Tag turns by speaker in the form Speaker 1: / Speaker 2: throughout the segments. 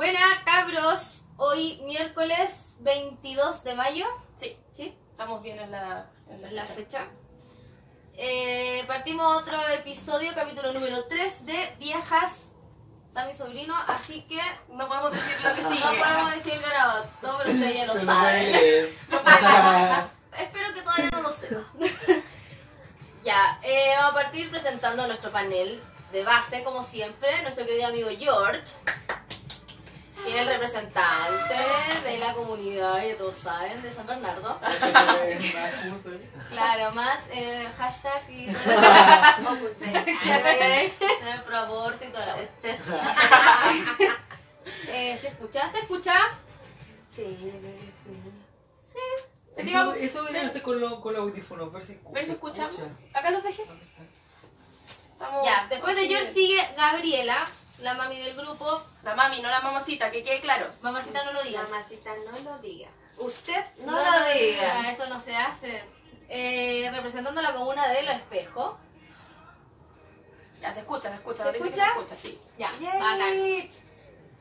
Speaker 1: Buena, cabros. Hoy miércoles 22 de mayo.
Speaker 2: Sí,
Speaker 1: ¿Sí?
Speaker 2: estamos bien en la, en la
Speaker 1: La
Speaker 2: fecha.
Speaker 1: fecha. Eh, partimos otro episodio, capítulo número 3 de Viejas. Está mi sobrino, así que
Speaker 2: No podemos decir lo que sigue.
Speaker 1: no podemos decir el ganador. No, pero ustedes ya lo saben.
Speaker 3: puede-
Speaker 1: Espero que todavía no lo sepa. ya, eh, vamos a partir presentando a nuestro panel de base, como siempre, nuestro querido amigo George, que es el representante de la comunidad, ya todos saben, de San Bernardo. Claro, más eh, hashtag y el pro aborto y toda la eh, ¿Se escucha? ¿Se escucha?
Speaker 2: Sí,
Speaker 1: Sí.
Speaker 3: Eso,
Speaker 2: Digamos,
Speaker 3: eso debería hacer con, lo- con los audífonos, ver si,
Speaker 2: ver si escuchamos.
Speaker 3: escucha.
Speaker 2: Acá los dejé. Estamos
Speaker 1: Ya, después de George sigue Gabriela, la mami del grupo.
Speaker 2: La mami, no la mamacita, que quede claro.
Speaker 1: Mamacita, no lo digas.
Speaker 4: Mamacita, no lo diga. Usted no,
Speaker 1: No,
Speaker 4: lo diga.
Speaker 1: Eso no se hace. Eh, representando la comuna de Los Espejos.
Speaker 2: Ya, se escucha, se escucha.
Speaker 1: ¿Se escucha?
Speaker 2: Se escucha, sí.
Speaker 1: Ya, bacán.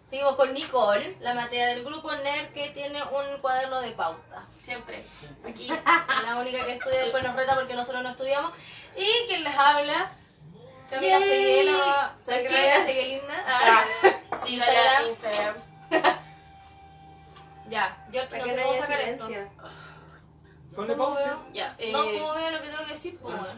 Speaker 1: Seguimos con Nicole, la matea del grupo NER que tiene un cuaderno de pauta.
Speaker 2: Siempre. Aquí.
Speaker 1: La única que estudia después nos reta porque nosotros no estudiamos. Y quien les habla, Camila
Speaker 2: Yay.
Speaker 1: Seguel, arroba- ¿sabes qué?
Speaker 2: Camila.
Speaker 1: Seguelinda.
Speaker 2: Ah, sí,
Speaker 1: Instagram.
Speaker 2: Instagram.
Speaker 1: Ya, George,
Speaker 4: ¿Para
Speaker 1: no sé cómo sacar esto.
Speaker 4: silencio?
Speaker 3: Ponle
Speaker 1: ¿Cómo
Speaker 3: pausa.
Speaker 1: veo?
Speaker 2: Ya, eh,
Speaker 1: No, como veo lo que tengo que decir, pues bueno.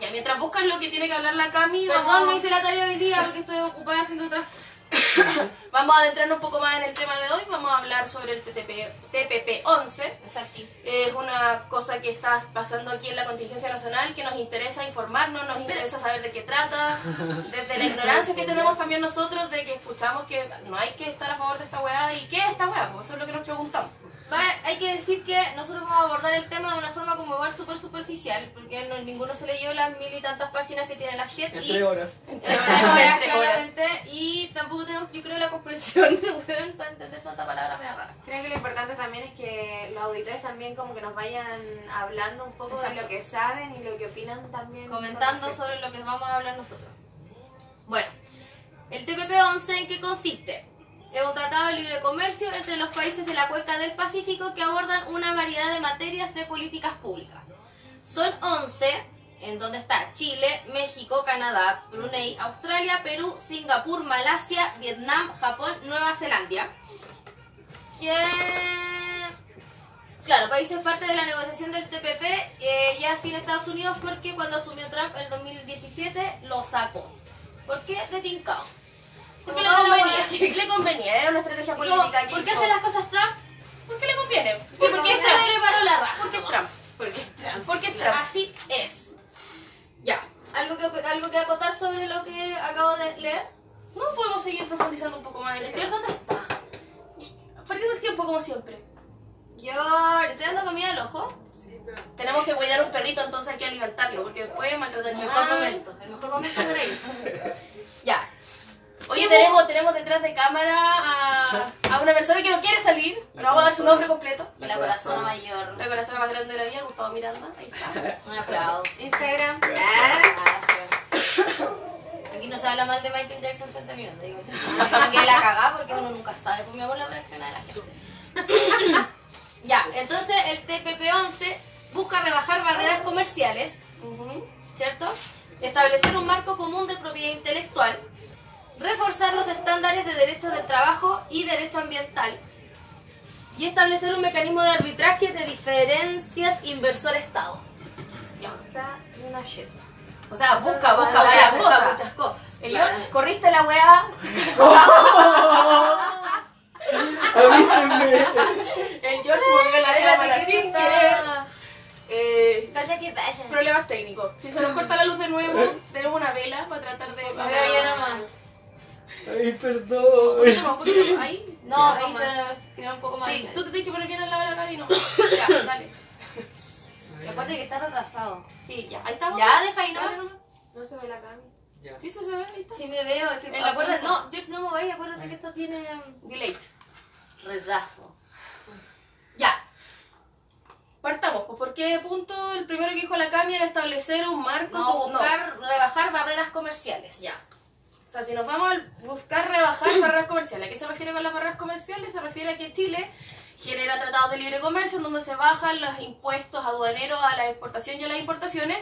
Speaker 2: ya, mientras buscan lo que tiene que hablar la Cami,
Speaker 1: Perdón, no hice la tarea hoy día porque estoy ocupada haciendo otras cosas.
Speaker 2: vamos a adentrarnos un poco más en el tema de hoy. Vamos a hablar sobre el TTP, TPP-11.
Speaker 1: Exacto.
Speaker 2: Es una cosa que está pasando aquí en la contingencia nacional que nos interesa informarnos, nos interesa saber de qué trata, desde la ignorancia que tenemos también nosotros de que escuchamos que no hay que estar a favor de esta weá y qué es esta weá, pues eso es lo que nos preguntamos.
Speaker 1: Vale, hay que decir que nosotros vamos a abordar el tema de una forma como igual súper superficial, porque no, ninguno se leyó las mil y tantas páginas que tiene la shit
Speaker 3: En
Speaker 1: y
Speaker 3: tres horas.
Speaker 1: en tres horas, claramente, y tampoco tenemos, yo creo, la comprensión weón, para entender tanta palabra me rara.
Speaker 4: Creo que lo importante también es que los auditores también como que nos vayan hablando un poco
Speaker 1: Exacto.
Speaker 4: de lo que saben y lo que opinan también.
Speaker 1: Comentando sobre lo que vamos a hablar nosotros. Bueno, el TPP-11 en qué consiste? Es un tratado de libre comercio entre los países de la cuenca del Pacífico que abordan una variedad de materias de políticas públicas. Son 11, en donde está Chile, México, Canadá, Brunei, Australia, Perú, Singapur, Malasia, Vietnam, Japón, Nueva Zelanda. Que... Claro, países parte de la negociación del TPP, eh, ya sin Estados Unidos, porque cuando asumió Trump el 2017 lo sacó. ¿Por qué? De tincao.
Speaker 2: Porque le convenía, es una estrategia
Speaker 1: Como,
Speaker 2: política
Speaker 1: ¿Por qué
Speaker 2: hizo.
Speaker 1: hace las cosas Trump?
Speaker 2: ¿Por qué le conviene?
Speaker 1: ¿Y por qué
Speaker 2: es
Speaker 1: se le paró la raja?
Speaker 2: Porque es? Trump. Porque es Trump. Porque es Trump.
Speaker 1: Así es. Ya. ¿Algo que, ¿Algo que acotar sobre lo que acabo de leer?
Speaker 2: No podemos seguir profundizando un poco más en el
Speaker 1: ¿El George
Speaker 2: tema.
Speaker 1: dónde está?
Speaker 2: Perdiendo el tiempo como siempre.
Speaker 1: George, ¿estoy dando comida al ojo?
Speaker 3: Sí, pero.
Speaker 2: Tenemos que cuidar un perrito, entonces hay que alimentarlo, porque después maltrata
Speaker 1: El mejor momento. El mejor momento para irse. Ya.
Speaker 2: Oye,
Speaker 1: ¿Qué
Speaker 2: tenemos, tenemos detrás de cámara a, a una persona que no quiere salir, pero vamos a dar su nombre completo.
Speaker 1: La corazón mayor.
Speaker 2: La corazón más grande de la vida, Gustavo Miranda. Ahí está.
Speaker 1: Un aplauso.
Speaker 4: Instagram.
Speaker 1: Gracias. Aquí no se habla mal de Michael Jackson frente a mí, no te digo yo. No que la cagá porque uno nunca sabe, pues mi amor la reacción de la gente. ya, entonces el TPP-11 busca rebajar barreras comerciales. ¿cierto? Establecer un marco común de propiedad intelectual, reforzar los estándares de derechos del trabajo y derecho ambiental, y establecer un mecanismo de arbitraje de diferencias inversor-estado. O sea, una shit.
Speaker 2: O sea, busca, busca varias cosas.
Speaker 1: muchas cosas.
Speaker 2: El
Speaker 1: claro.
Speaker 2: George, corriste la weá.
Speaker 3: Avísenme.
Speaker 2: El George movió la cámara
Speaker 1: que
Speaker 2: sin querer. Eh,
Speaker 4: Vaya que vaya.
Speaker 2: problemas técnicos. Si se nos corta la luz de nuevo, tenemos una vela para tratar de.
Speaker 1: Nomás.
Speaker 3: Ay,
Speaker 2: Un
Speaker 3: perdón.
Speaker 2: poquito más, un poquito más. Ahí.
Speaker 1: No,
Speaker 2: Ya,
Speaker 1: ahí se tirar un poco más.
Speaker 2: Sí, tú te tienes que poner bien al lado de la Gaby, no. Ya, dale.
Speaker 1: Acuérdate que está retrasado.
Speaker 2: Sí, ya, ahí estamos.
Speaker 1: Ya, deja ahí,
Speaker 2: Dale
Speaker 1: ¿no?
Speaker 2: nomás.
Speaker 4: No se ve la cami.
Speaker 3: Ya.
Speaker 2: Sí, se se ve, ahí está.
Speaker 1: Sí, me veo. Es que
Speaker 2: En la
Speaker 1: acuérdate,
Speaker 2: punta.
Speaker 1: no, yo no me voy, acuérdate que esto tiene
Speaker 2: Delete.
Speaker 1: retraso. Ya.
Speaker 2: Partamos, pues, ¿por qué punto el primero que dijo la Cami era establecer un marco?
Speaker 1: No,
Speaker 2: como-
Speaker 1: buscar rebajar barreras comerciales.
Speaker 2: Ya. O sea, si nos vamos a buscar rebajar barreras comerciales, ¿a qué se refiere con las barreras comerciales se refiere a que Chile genera tratados de libre comercio en donde se bajan los impuestos aduaneros a la exportación y a las importaciones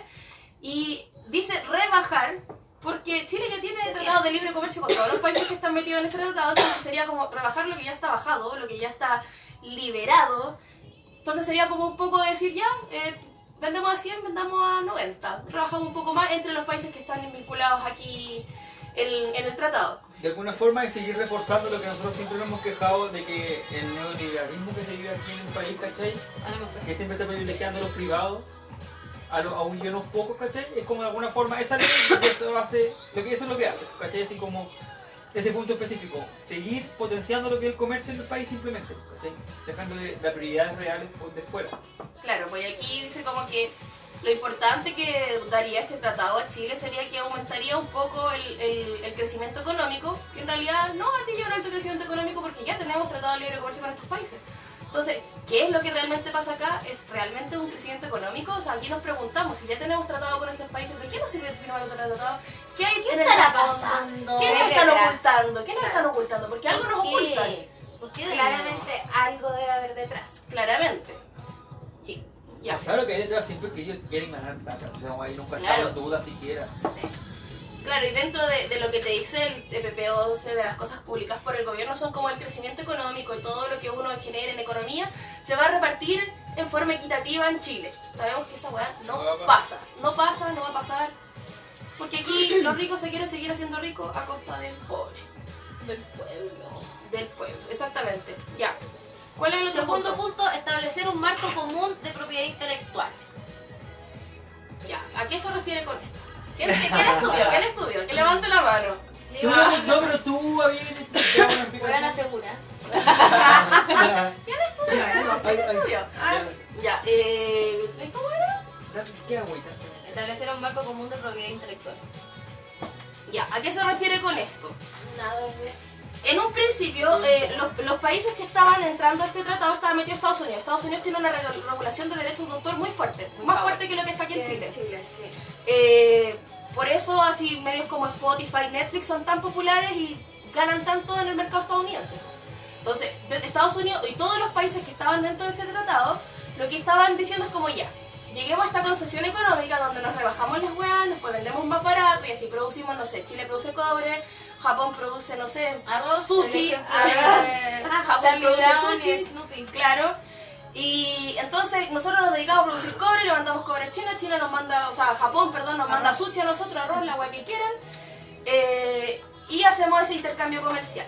Speaker 2: y dice rebajar porque Chile ya tiene tratados de libre comercio con todos los países que están metidos en este tratado, entonces sería como rebajar lo que ya está bajado, lo que ya está liberado. Entonces sería como un poco decir, ya, eh, vendemos a 100, vendamos a 90. Rebajamos un poco más entre los países que están vinculados aquí en, en el tratado.
Speaker 3: De alguna forma es seguir reforzando lo que nosotros siempre nos hemos quejado de que el neoliberalismo que se vive aquí en el país, ¿cachai? Que siempre está privilegiando a los privados, a, lo- a un unos pocos, ¿cachai? Es como de alguna forma esa ley, que eso hace, lo que eso es lo que hace, ¿cachai? Así como ese punto específico, seguir potenciando lo que es el comercio en el país simplemente, ¿cachai? Dejando de las prioridades reales por de fuera.
Speaker 2: Claro, pues aquí dice como que lo importante que daría este tratado a Chile sería que aumentaría un poco el, el- el crecimiento económico, que en realidad no va a tener un alto crecimiento económico porque ya tenemos tratado de libre comercio con estos países. Entonces, ¿qué es lo que realmente pasa acá? ¿Es realmente un crecimiento económico? O sea, aquí nos preguntamos, si ya tenemos tratado con estos países, ¿de qué nos sirve firmar otro tratado? ¿Qué hay
Speaker 1: ¿Qué estará pasando?
Speaker 2: ¿Qué
Speaker 4: ¿Qué
Speaker 2: nos están ocultando? ¿Qué nos están ocultando? Porque algo nos
Speaker 1: ¿Por
Speaker 2: ocultan.
Speaker 1: qué? ¿Por qué
Speaker 4: Claramente algo debe haber detrás.
Speaker 2: Claramente.
Speaker 1: Sí.
Speaker 2: Ya.
Speaker 3: ¿Sabes lo que hay detrás? Siempre que ellos quieren ganar plata, o sea, ahí nunca
Speaker 2: Claro.
Speaker 3: duda siquiera.
Speaker 2: Claro, y dentro de, de lo que te dice el TPP-11 de las cosas públicas por el gobierno son como el crecimiento económico y todo lo que uno genere en economía se va a repartir en forma equitativa en Chile. Sabemos que esa weá no pasa, no pasa, no va a pasar. Porque aquí los ricos se quieren seguir haciendo ricos a costa del pobre.
Speaker 1: Del pueblo.
Speaker 2: Del pueblo, exactamente. Ya. ¿Cuál es el otro
Speaker 1: Segundo
Speaker 2: punto?
Speaker 1: punto, establecer un marco común de propiedad intelectual.
Speaker 2: Ya. ¿A qué se refiere con esto? ¿Quién, quién estudió? ¿Quién estudió? Que levante la mano.
Speaker 1: Le
Speaker 3: Tú,
Speaker 1: digo, ah,
Speaker 3: no, pero tú habías dado una
Speaker 1: Weón
Speaker 3: explicación.
Speaker 1: asegura.
Speaker 2: ¿Quién estudió? ¿Quién estudió? Ah, ya, eh, ¿cómo era?
Speaker 3: ¿Qué agüita?
Speaker 1: Establecer un marco común de propiedad intelectual.
Speaker 2: Ya, ¿a qué se refiere con esto?
Speaker 4: Nada.
Speaker 2: En un principio, eh, los, los países que estaban entrando a este tratado estaban metidos Estados Unidos. Estados Unidos tiene una regu- regulación de derechos de autor muy fuerte,
Speaker 1: Muy
Speaker 2: más fuerte que lo que está aquí en Chile.
Speaker 4: Chile, sí.
Speaker 2: Eh, por eso así medios como Spotify, Netflix son tan populares y ganan tanto en el mercado estadounidense. Entonces, Estados Unidos y todos los países que estaban dentro de este tratado, lo que estaban diciendo es como ya, lleguemos a esta concesión económica donde nos rebajamos las weas, después vendemos más barato y así producimos, no sé, Chile produce cobre, Japón produce, no sé,
Speaker 1: Arroz,
Speaker 2: sushi,
Speaker 1: hecho-
Speaker 2: arroz,
Speaker 1: eh,
Speaker 2: Japón
Speaker 1: Charlie
Speaker 2: produce
Speaker 1: y
Speaker 2: sushi,
Speaker 1: Snoopy.
Speaker 2: Claro. Y entonces nosotros nos dedicamos a producir cobre, le mandamos cobre a China, China nos manda, o sea, Japón, perdón, nos manda sushi a nosotros, arroz, la agua que quieran. eh, y hacemos ese intercambio comercial.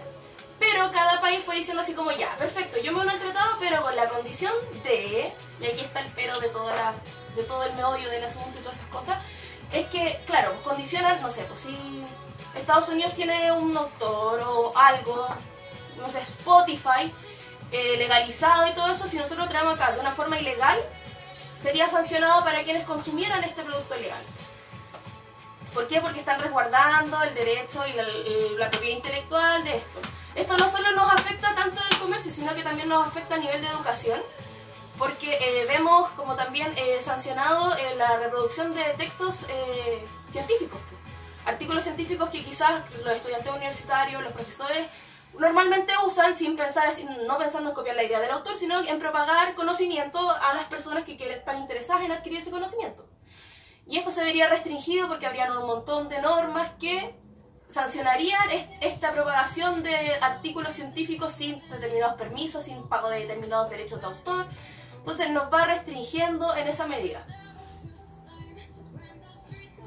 Speaker 2: Pero cada país fue diciendo así como, ya, perfecto, yo me uno al tratado, pero con la condición de, y aquí está el pero de, toda la, de todo el meollo del asunto y todas estas cosas, es que, claro, condicionan, no sé, pues si Estados Unidos tiene un autor o algo, no sé, Spotify, eh, legalizado y todo eso, si nosotros lo traemos acá de una forma ilegal, sería sancionado para quienes consumieran este producto ilegal. ¿Por qué? Porque están resguardando el derecho y la, propiedad intelectual de esto. Esto no solo nos afecta tanto en el comercio, sino que también nos afecta a nivel de educación, porque eh, vemos como también eh, sancionado la reproducción de textos científicos. Artículos científicos que quizás los estudiantes universitarios, los profesores, normalmente usan sin pensar, sin- no pensando en copiar la idea del autor, sino en propagar conocimiento a las personas que están interesadas en adquirir ese conocimiento. Y esto se vería restringido porque habrían un montón de normas que sancionarían est- esta propagación de artículos científicos sin determinados permisos, sin pago de determinados derechos de autor. Entonces nos va restringiendo en esa medida.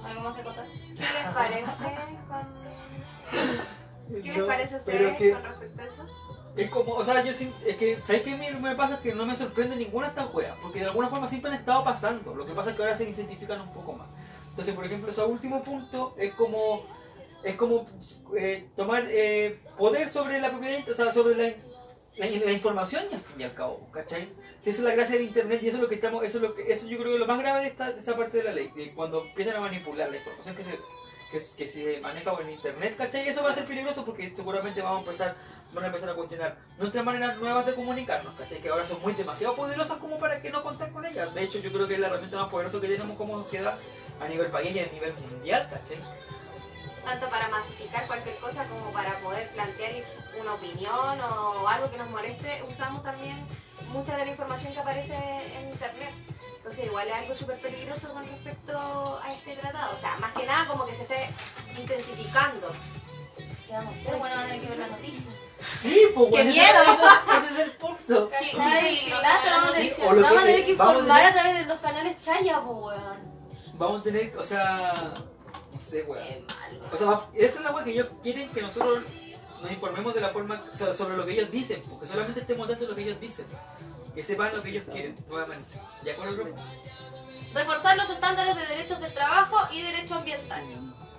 Speaker 1: ¿Algo más que contar?
Speaker 4: ¿Qué les parece con... ¿Qué les parece a ustedes
Speaker 3: que
Speaker 4: con respecto a eso?
Speaker 3: es como, o sea, yo es que, ¿sabes qué me, pasa? Que no me sorprende ninguna de estas weas, porque de alguna forma siempre han estado pasando. Lo que pasa es que ahora se incentifican un poco más. Entonces, por ejemplo, ese último punto es como, es como eh, tomar eh, poder sobre la propiedad, o sea, sobre la, la, la información y al fin y al cabo, ¿cachai? Si esa es la gracia del internet y eso es lo que estamos, eso es lo que, eso yo creo que es lo más grave de esta, de parte de la ley, de cuando empiezan a manipular la información que se, que, que se maneja por el internet, ¿cachai? Y eso va a ser peligroso porque seguramente vamos a empezar, van a empezar a cuestionar nuestras maneras nuevas de comunicarnos, ¿cachai? Que ahora son muy demasiado poderosas como para que no contar con ellas. De hecho, yo creo que es la herramienta más poderosa que tenemos como sociedad a nivel país y a nivel mundial, ¿cachai?
Speaker 4: Tanto para masificar cualquier cosa como para poder plantear una opinión o algo que nos moleste, usamos también mucha de la información que aparece en internet. Entonces igual es algo súper peligroso con respecto a este tratado. O sea, más que nada como que se esté intensificando.
Speaker 1: ¿Qué vamos a hacer? Bueno, van a tener que ver las noticias.
Speaker 3: Sí, pues
Speaker 2: ¡Qué
Speaker 3: bueno,
Speaker 2: miedo!
Speaker 3: ese- ese es el punto.
Speaker 2: Qué- la
Speaker 1: vamos a tener-
Speaker 2: noticia.
Speaker 3: Que-
Speaker 1: tener que
Speaker 3: vamos a
Speaker 1: informar
Speaker 3: tener-
Speaker 1: a través de los canales Chaya, po, weón.
Speaker 3: Vamos a tener, o sea, sé, weón. O sea, esa es la weá que ellos quieren que nosotros nos informemos de la forma, o sea, sobre lo que ellos dicen, porque solamente estemos atentos a lo que ellos dicen. Que sepan lo que ellos quieren, nuevamente. ¿Ya con el grupo?
Speaker 1: Reforzar los estándares de derechos del trabajo y derecho ambiental.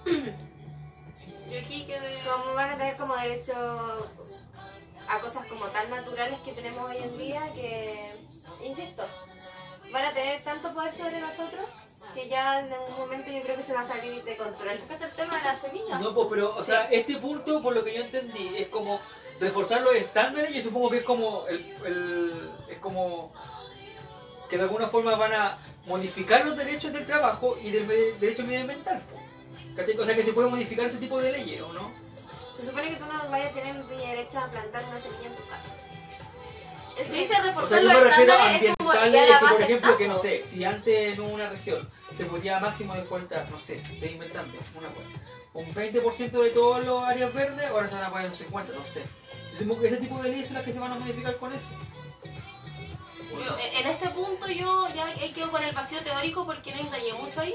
Speaker 2: Yo aquí quedé...
Speaker 4: Como van a tener como derecho a cosas como tan naturales que tenemos hoy en día que, insisto, van a tener tanto poder sobre nosotros que ya en algún momento yo creo que se va a salir de control.
Speaker 1: Es el tema de la semilla.
Speaker 3: No, pues, pero, o sea, este punto, por lo que yo entendí, es como reforzar los estándares. Yo supongo que es como, el, el- es como que de alguna forma van a modificar los derechos del trabajo y del derecho medioambiental. ¿Cachai? O sea, que se puede modificar ese tipo de leyes, ¿o no?
Speaker 4: Se supone que tú no vayas a tener el derecho a plantar una semilla en tu casa.
Speaker 1: El que dice
Speaker 3: O sea,
Speaker 1: reforzar
Speaker 3: yo
Speaker 1: los
Speaker 3: me refiero a
Speaker 1: es
Speaker 3: ambientales, es que, por ejemplo, que
Speaker 1: está,
Speaker 3: no sé, si antes en una región se podía máximo deforestar, no sé, estoy inventando una cosa, un 20% de todas las áreas verdes, ahora se van a poner un 50%, no sé. Yo supongo que ese tipo de leyes son las que se van a modificar con eso.
Speaker 2: Yo, en este punto yo ya quedo con el vacío teórico porque no indagué mucho ahí.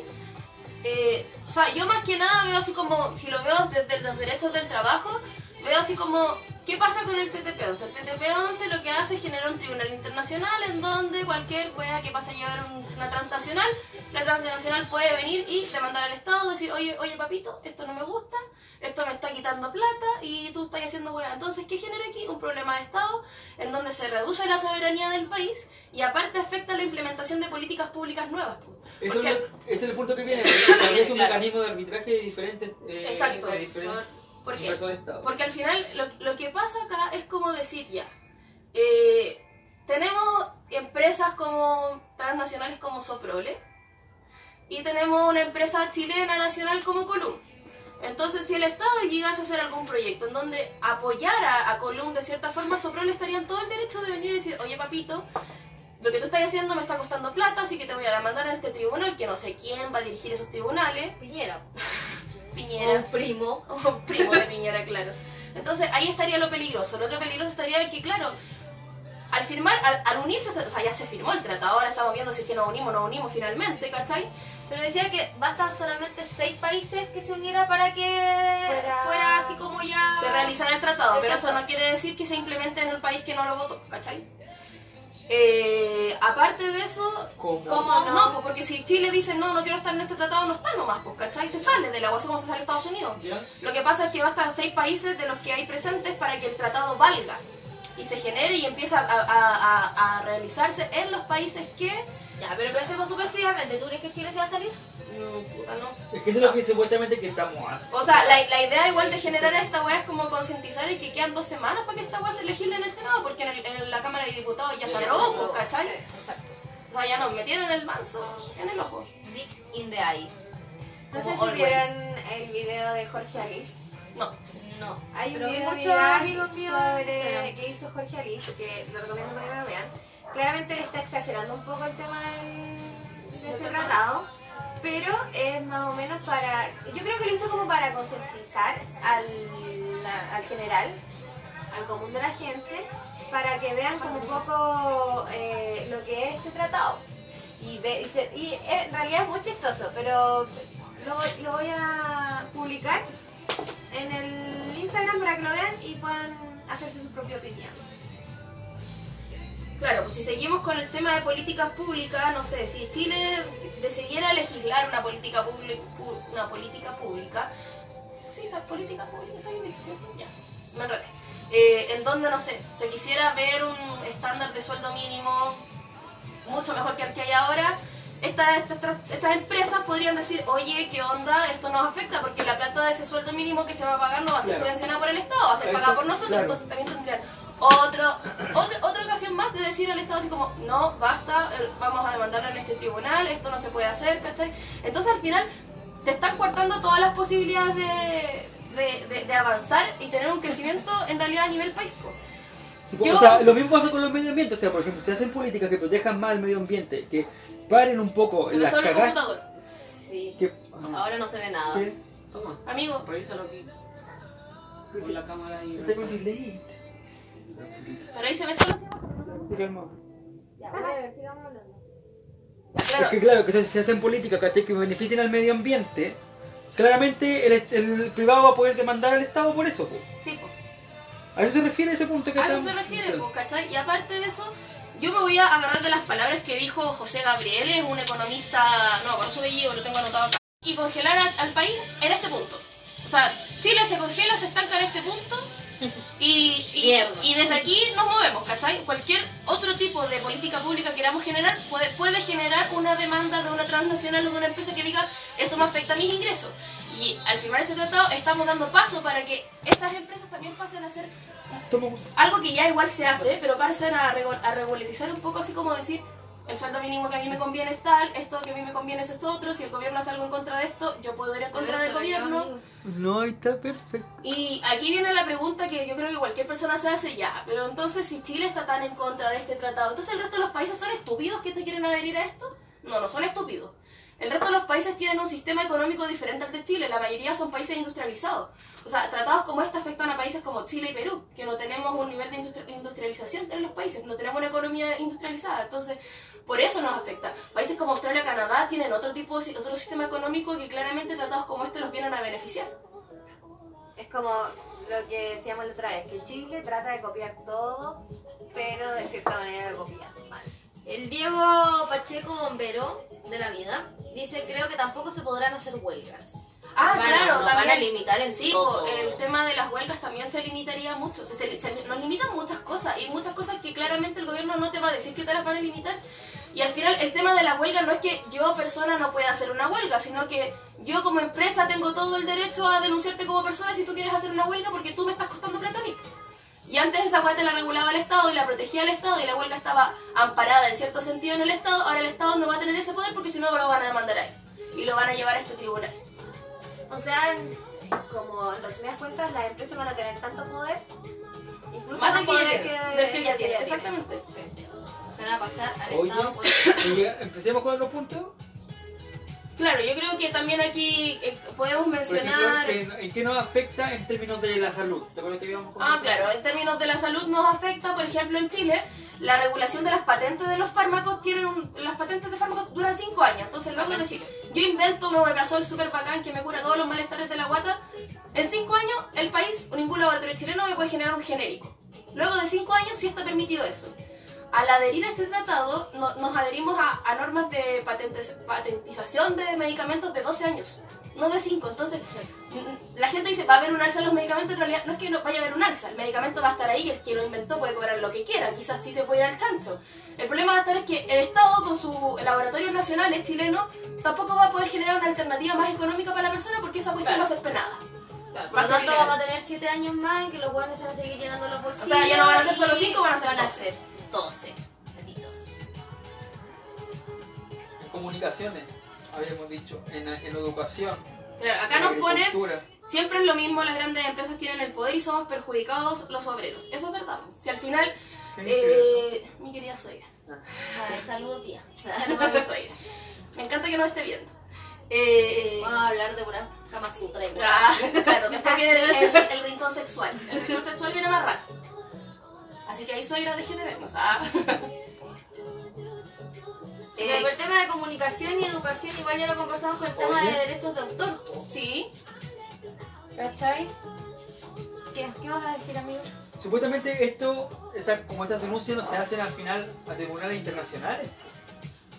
Speaker 2: Eh, o sea, yo más que nada veo así como, si lo veo desde los derechos del trabajo, veo así como, ¿qué pasa con el TTP-11? El TTP-11 lo que hace es generar un tribunal internacional en donde cualquier wea que pase a llevar un- una transnacional, la transnacional puede venir y demandar al Estado, decir, oye, oye papito, esto no me gusta, esto me está quitando plata y tú estás haciendo wea. Entonces, ¿qué genera aquí? Un problema de Estado en donde se reduce la soberanía del país y aparte afecta la implementación de políticas públicas nuevas.
Speaker 3: Eso
Speaker 2: Porque-
Speaker 3: es, lo- ese es el punto que viene, es un
Speaker 2: Claro.
Speaker 3: mecanismo de arbitraje de diferentes, eh,
Speaker 2: Exacto,
Speaker 3: de diferentes
Speaker 2: Porque, porque al final lo, lo que pasa acá es como decir ya, eh, tenemos empresas como transnacionales como Soprole y tenemos una empresa chilena nacional como Colum. Entonces, si el Estado llegase a hacer algún proyecto en donde apoyara a Colum de cierta forma, Soprole estaría en todo el derecho de venir y decir, oye papito, lo que tú estás haciendo me está costando plata, así que te voy a demandar en este tribunal, que no sé quién va a dirigir esos tribunales,
Speaker 1: Piñera.
Speaker 2: Piñera.
Speaker 1: Un primo.
Speaker 2: O primo de Piñera, claro. Entonces ahí estaría lo peligroso. Lo otro peligroso estaría que, claro, al firmar, al, al unirse, o sea, ya se firmó el tratado, ahora estamos viendo si es que nos unimos o no unimos finalmente, ¿cachai?
Speaker 1: Pero decía que bastan solamente seis países que se unieran para que
Speaker 4: Fuera-
Speaker 1: fuera, así como ya...
Speaker 2: Se realizará el tratado, pero eso no quiere decir que se implemente en el país que no lo votó, ¿cachai? Eh, aparte de eso,
Speaker 3: Como,
Speaker 2: ¿cómo
Speaker 1: no?
Speaker 2: no? Pues porque si Chile dice no, no quiero estar en este tratado, no está nomás, pues, ¿cachai? Se sale de la así como se sale Estados Unidos. Lo que pasa es que bastan seis países de los que hay presentes para que el tratado valga y se genere y empiece a, a- a- a realizarse en los países que...
Speaker 1: Ya, pero pensemos súper fríamente. ¿Tú crees que Chile se va a salir?
Speaker 2: No, puta, no.
Speaker 3: Es que eso es lo que supuestamente que estamos a...
Speaker 2: O sea, la, la idea igual de generar esta weá es como concientizar y que quedan dos semanas para que esta weá se legisle en el Senado, porque en, el- en la Cámara de Diputados ya se
Speaker 1: Ya se
Speaker 2: aprobó, pues, ¿cachai?
Speaker 1: Exacto.
Speaker 2: O sea, ya nos metieron el manso en el ojo.
Speaker 1: Dick in the eye.
Speaker 4: No sé si
Speaker 1: always.
Speaker 4: vieron el video de Jorge Alix.
Speaker 2: No.
Speaker 1: No.
Speaker 4: Hay un video
Speaker 1: muchos amigos míos
Speaker 4: sobre que hizo Jorge Alix, que lo recomiendo para que lo vean. Claramente le está exagerando un poco el tema del, de este tratado, pero es más o menos para... Yo creo que lo hizo como para concientizar al, al general, al común de la gente, para que vean como un poco eh, lo que es este tratado. Y, ve, y, se- y, eh, en realidad es muy chistoso, pero lo, lo voy a publicar en el Instagram para que lo vean y puedan hacerse su propia opinión.
Speaker 2: Claro, pues si seguimos con el tema de políticas públicas, no sé, si Chile decidiera legislar una política pública, una política pública, sí, la política pública está bien dicho, ¿cierto? Ya, me enredé. Eh, en donde, no sé, se quisiera ver un estándar de sueldo mínimo mucho mejor que el que hay ahora, estas, estas, estas empresas podrían decir, oye, ¿qué onda? Esto nos afecta porque la plata de ese sueldo mínimo que se va a pagar no va a ser
Speaker 3: Claro.
Speaker 2: subvencionada por el Estado, va a ser pagada por nosotros,
Speaker 3: claro.
Speaker 2: entonces también tendrían otro, otra, otra ocasión más de decir al Estado así como, no, basta, vamos a demandarlo en este tribunal, esto no se puede hacer, ¿cachai? Entonces al final te están cortando todas las posibilidades de, de, de- de avanzar y tener un crecimiento en realidad a nivel país. Yo-
Speaker 3: O sea, lo mismo pasa con los medio ambiente. O sea, por ejemplo, si hacen políticas que protejan más el medio ambiente, que paren un poco
Speaker 2: Se me
Speaker 3: las
Speaker 2: el computador.
Speaker 1: Sí.
Speaker 3: Que,
Speaker 1: Ahora no se ve nada.
Speaker 3: que-
Speaker 5: Toma,
Speaker 2: Amigo,
Speaker 5: revísalo aquí. Con la cámara y
Speaker 2: pero ahí se ve solo.
Speaker 1: Ya, voy a ver, sigamos hablando.
Speaker 2: Ya,
Speaker 3: Es
Speaker 2: claro.
Speaker 3: que claro, que si se hacen políticas ¿cachai? que beneficien al medio ambiente, claramente el, el privado va a poder demandar al Estado por eso. po.
Speaker 2: Sí, po.
Speaker 3: A eso se refiere ese punto que
Speaker 2: A eso
Speaker 3: estamos-
Speaker 2: se refiere, pues, ¿cachai? Y aparte de eso, yo me voy a agarrar de las palabras que dijo José Gabriel, es un economista, no, con su apellido lo tengo anotado acá. Y congelar a- al país en este punto. O sea, Chile se congela, se estanca en este punto. Y, y, y desde aquí nos movemos, ¿cachai? Cualquier otro tipo de política pública que queramos generar puede, puede generar una demanda de una transnacional o de una empresa que diga eso me afecta a mis ingresos. Y al firmar este tratado estamos dando paso para que estas empresas también pasen a ser
Speaker 3: Toma-
Speaker 2: algo que ya igual se hace, pero parecen a, regu- a regularizar un poco así como decir, el sueldo mínimo que a mí me conviene es tal, esto que a mí me conviene es esto otro, si el gobierno hace algo en contra de esto, yo puedo ir en contra del gobierno.
Speaker 3: No, ahí está perfecto.
Speaker 2: Y aquí viene la pregunta que yo creo que cualquier persona se hace ya, pero entonces si Chile está tan en contra de este tratado, entonces el resto de los países son estúpidos que te quieren adherir a esto? No, no son estúpidos. El resto de los países tienen un sistema económico diferente al de Chile, la mayoría son países industrializados. O sea, tratados como este afectan a países como Chile y Perú, que no tenemos un nivel de industri- industrialización en los países, no tenemos una economía industrializada. Entonces, por eso nos afecta. Países como Australia Canadá tienen otro tipo de otro sistema económico que claramente tratados como este los vienen a beneficiar.
Speaker 4: Es como lo que decíamos la otra vez, que Chile trata de copiar todo, pero de cierta manera lo copia mal.
Speaker 1: El Diego Pacheco Bombero de la vida dice creo que tampoco se podrán hacer huelgas.
Speaker 2: Ah,
Speaker 1: Van
Speaker 2: claro,
Speaker 1: van
Speaker 2: también.
Speaker 1: a limitar en
Speaker 2: Sí,
Speaker 1: todo.
Speaker 2: el tema de las huelgas también se limitaría mucho. O sea, se, se- nos limitan muchas cosas y muchas cosas que claramente el gobierno no te va a decir que te las van a limitar. Y al final el tema de la huelga no es que yo persona no pueda hacer una huelga, sino que yo como empresa tengo todo el derecho a denunciarte como persona si tú quieres hacer una huelga porque tú me estás costando plata a mí. Y antes esa huelga te la regulaba el Estado y la protegía el Estado y la huelga estaba amparada en cierto sentido en el Estado. Ahora el Estado no va a tener ese poder porque si no lo van a demandar a él. Y lo van a llevar a este tribunal.
Speaker 4: O sea, como en resumidas cuentas, las empresas van a tener tanto poder, incluso
Speaker 2: Más que
Speaker 4: poder
Speaker 2: tiene,
Speaker 4: que,
Speaker 2: del que ya tiene,
Speaker 4: tiene.
Speaker 2: exactamente.
Speaker 1: Se van a pasar al
Speaker 3: Oye,
Speaker 1: Estado por...
Speaker 3: empecemos con los puntos.
Speaker 2: Claro, yo creo que también aquí eh, podemos
Speaker 3: ejemplo,
Speaker 2: mencionar...
Speaker 3: ¿en, en qué nos afecta en términos de la salud? ¿Te acuerdas que habíamos
Speaker 2: Ah, claro, en términos de la salud nos afecta, por ejemplo, en Chile, la regulación de las patentes de los fármacos tienen un- las patentes de fármacos duran 5 años. Entonces, luego
Speaker 1: en
Speaker 2: decir, yo invento un omeprazol super bacán que me cura todos los malestares de la guata, en 5 años el país, ningún laboratorio chileno me puede generar un genérico. Luego de 5 años sí está permitido eso. Al adherir a este tratado, no- nos adherimos a, a normas de patentes- patentización de medicamentos de 12 años, no de 5. Entonces, la gente dice, va a haber un alza en los medicamentos, en realidad no es que no vaya a haber un alza, el medicamento va a estar ahí, el que lo inventó puede cobrar lo que quiera, quizás sí te puede ir al chancho. El problema va a estar es que el Estado con sus laboratorios nacionales chilenos tampoco va a poder generar una alternativa más económica para la persona porque esa cuestión
Speaker 1: Claro.
Speaker 2: va a ser penada.
Speaker 1: Claro, por lo tanto, vamos a tener 7 años más en que los buenos se van a seguir llenando los bolsillos.
Speaker 2: O sea, ya no van a ser solo cinco, van a ser
Speaker 1: van a
Speaker 2: 12.
Speaker 1: Ser 12. chatitos.
Speaker 3: En comunicaciones, habíamos dicho, en, en educación.
Speaker 2: Claro, acá nos ponen, siempre es lo mismo, las grandes empresas tienen el poder y somos perjudicados los obreros. Eso es verdad. Si al final, eh, mi querida suegra,
Speaker 1: Ay, saludos, tía.
Speaker 2: saludos. Me encanta que nos esté viendo. Eh,
Speaker 1: Vamos a hablar de pura Kama Sutra y pura-
Speaker 2: Ah, claro, después viene el, el- el rincón sexual. El rincón sexual viene más rato. Así que ahí suegra, deje de vernos. Ah. Eh,
Speaker 1: el tema de comunicación y educación, igual ya lo conversamos con el tema
Speaker 3: Oye.
Speaker 1: de derechos de autor.
Speaker 2: sí,
Speaker 1: ¿Cachai? ¿Qué, ¿Qué vas a decir, amigo?
Speaker 3: Supuestamente esto, esta- como estas denuncias no se hacen al final a tribunales internacionales.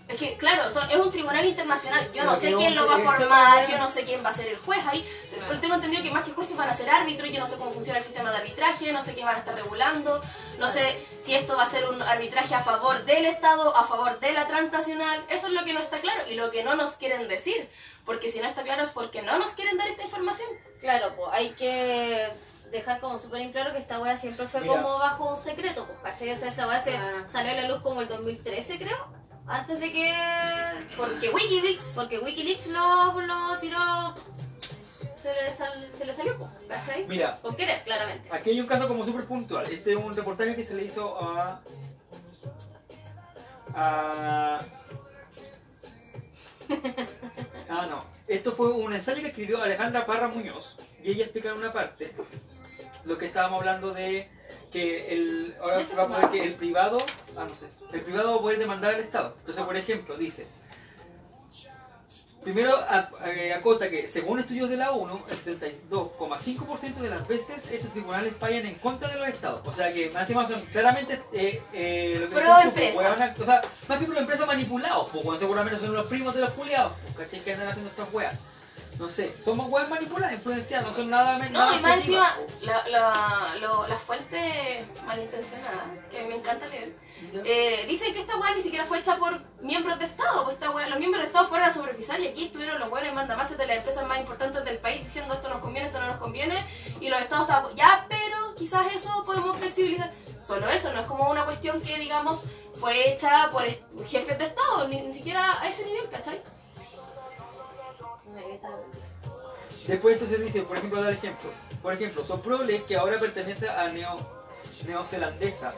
Speaker 2: Es que claro, son- es un tribunal internacional. Yo no sé quién lo va a formar, yo no sé quién va a ser el juez ahí. Pero tengo entendido que más que jueces van a ser árbitros, yo no sé cómo funciona el sistema de arbitraje, no sé qué van a estar regulando, no sé si esto va a ser un arbitraje a favor del Estado, a favor de la transnacional. Eso es lo que no está claro y lo que no nos quieren decir. Porque si no está claro es porque no nos quieren dar esta información.
Speaker 1: Claro, pues hay que dejar como súper en claro que esta wea siempre fue
Speaker 3: Mira.
Speaker 1: como bajo un secreto, pues, ¿cachai? O sea, esta wea se
Speaker 4: Ah.
Speaker 1: salió a la luz como el 2013, creo. Antes de que.
Speaker 2: Porque Wikileaks.
Speaker 1: Porque Wikileaks lo, lo tiró. Se le, sal- se le salió, ¿cachai?
Speaker 3: Mira,
Speaker 1: Con querer, claramente.
Speaker 3: aquí hay un caso como súper puntual. Este es un reportaje que se le hizo a. a. Ah, no. Esto fue un ensayo que escribió Alejandra Parra Muñoz. Y ella explica en una parte lo que estábamos hablando de que el, ahora se va a poder que el privado, ah, no sé, el privado va a poder demandar al Estado. Entonces, por ejemplo, dice, primero eh, acota que según estudios de la ONU, el 72,5% de las veces estos tribunales fallan en contra de los Estados. O sea que más encima son claramente eh, eh, lo que
Speaker 2: Pro empresa.
Speaker 3: pues, hueona, o sea, más que pro empresa manipulados, bueno, seguramente son los primos de los culiados, pues, ¿cachai? Que andan haciendo estas weas. No sé, somos weas manipuladas, influenciadas, no son nada menos.
Speaker 2: No, y más encima, la, la, lo- las fuentes malintencionadas, que me encanta leer, eh, dicen que esta weá ni siquiera fue hecha por miembros de Estado, pues esta weá, los miembros de Estado fueron a supervisar y aquí estuvieron los buenos mandamases de las empresas más importantes del país diciendo esto nos conviene, esto no nos conviene, y los Estados estaban, ya, pero quizás eso podemos flexibilizar. Solo eso, no es como una cuestión que, digamos, fue hecha por est- jefes de Estado, ni, ni siquiera a ese nivel, ¿cachai?
Speaker 3: Después entonces dice, por ejemplo, dar ejemplo. Por ejemplo, Soprole, que ahora pertenece a Neo, neozelandesa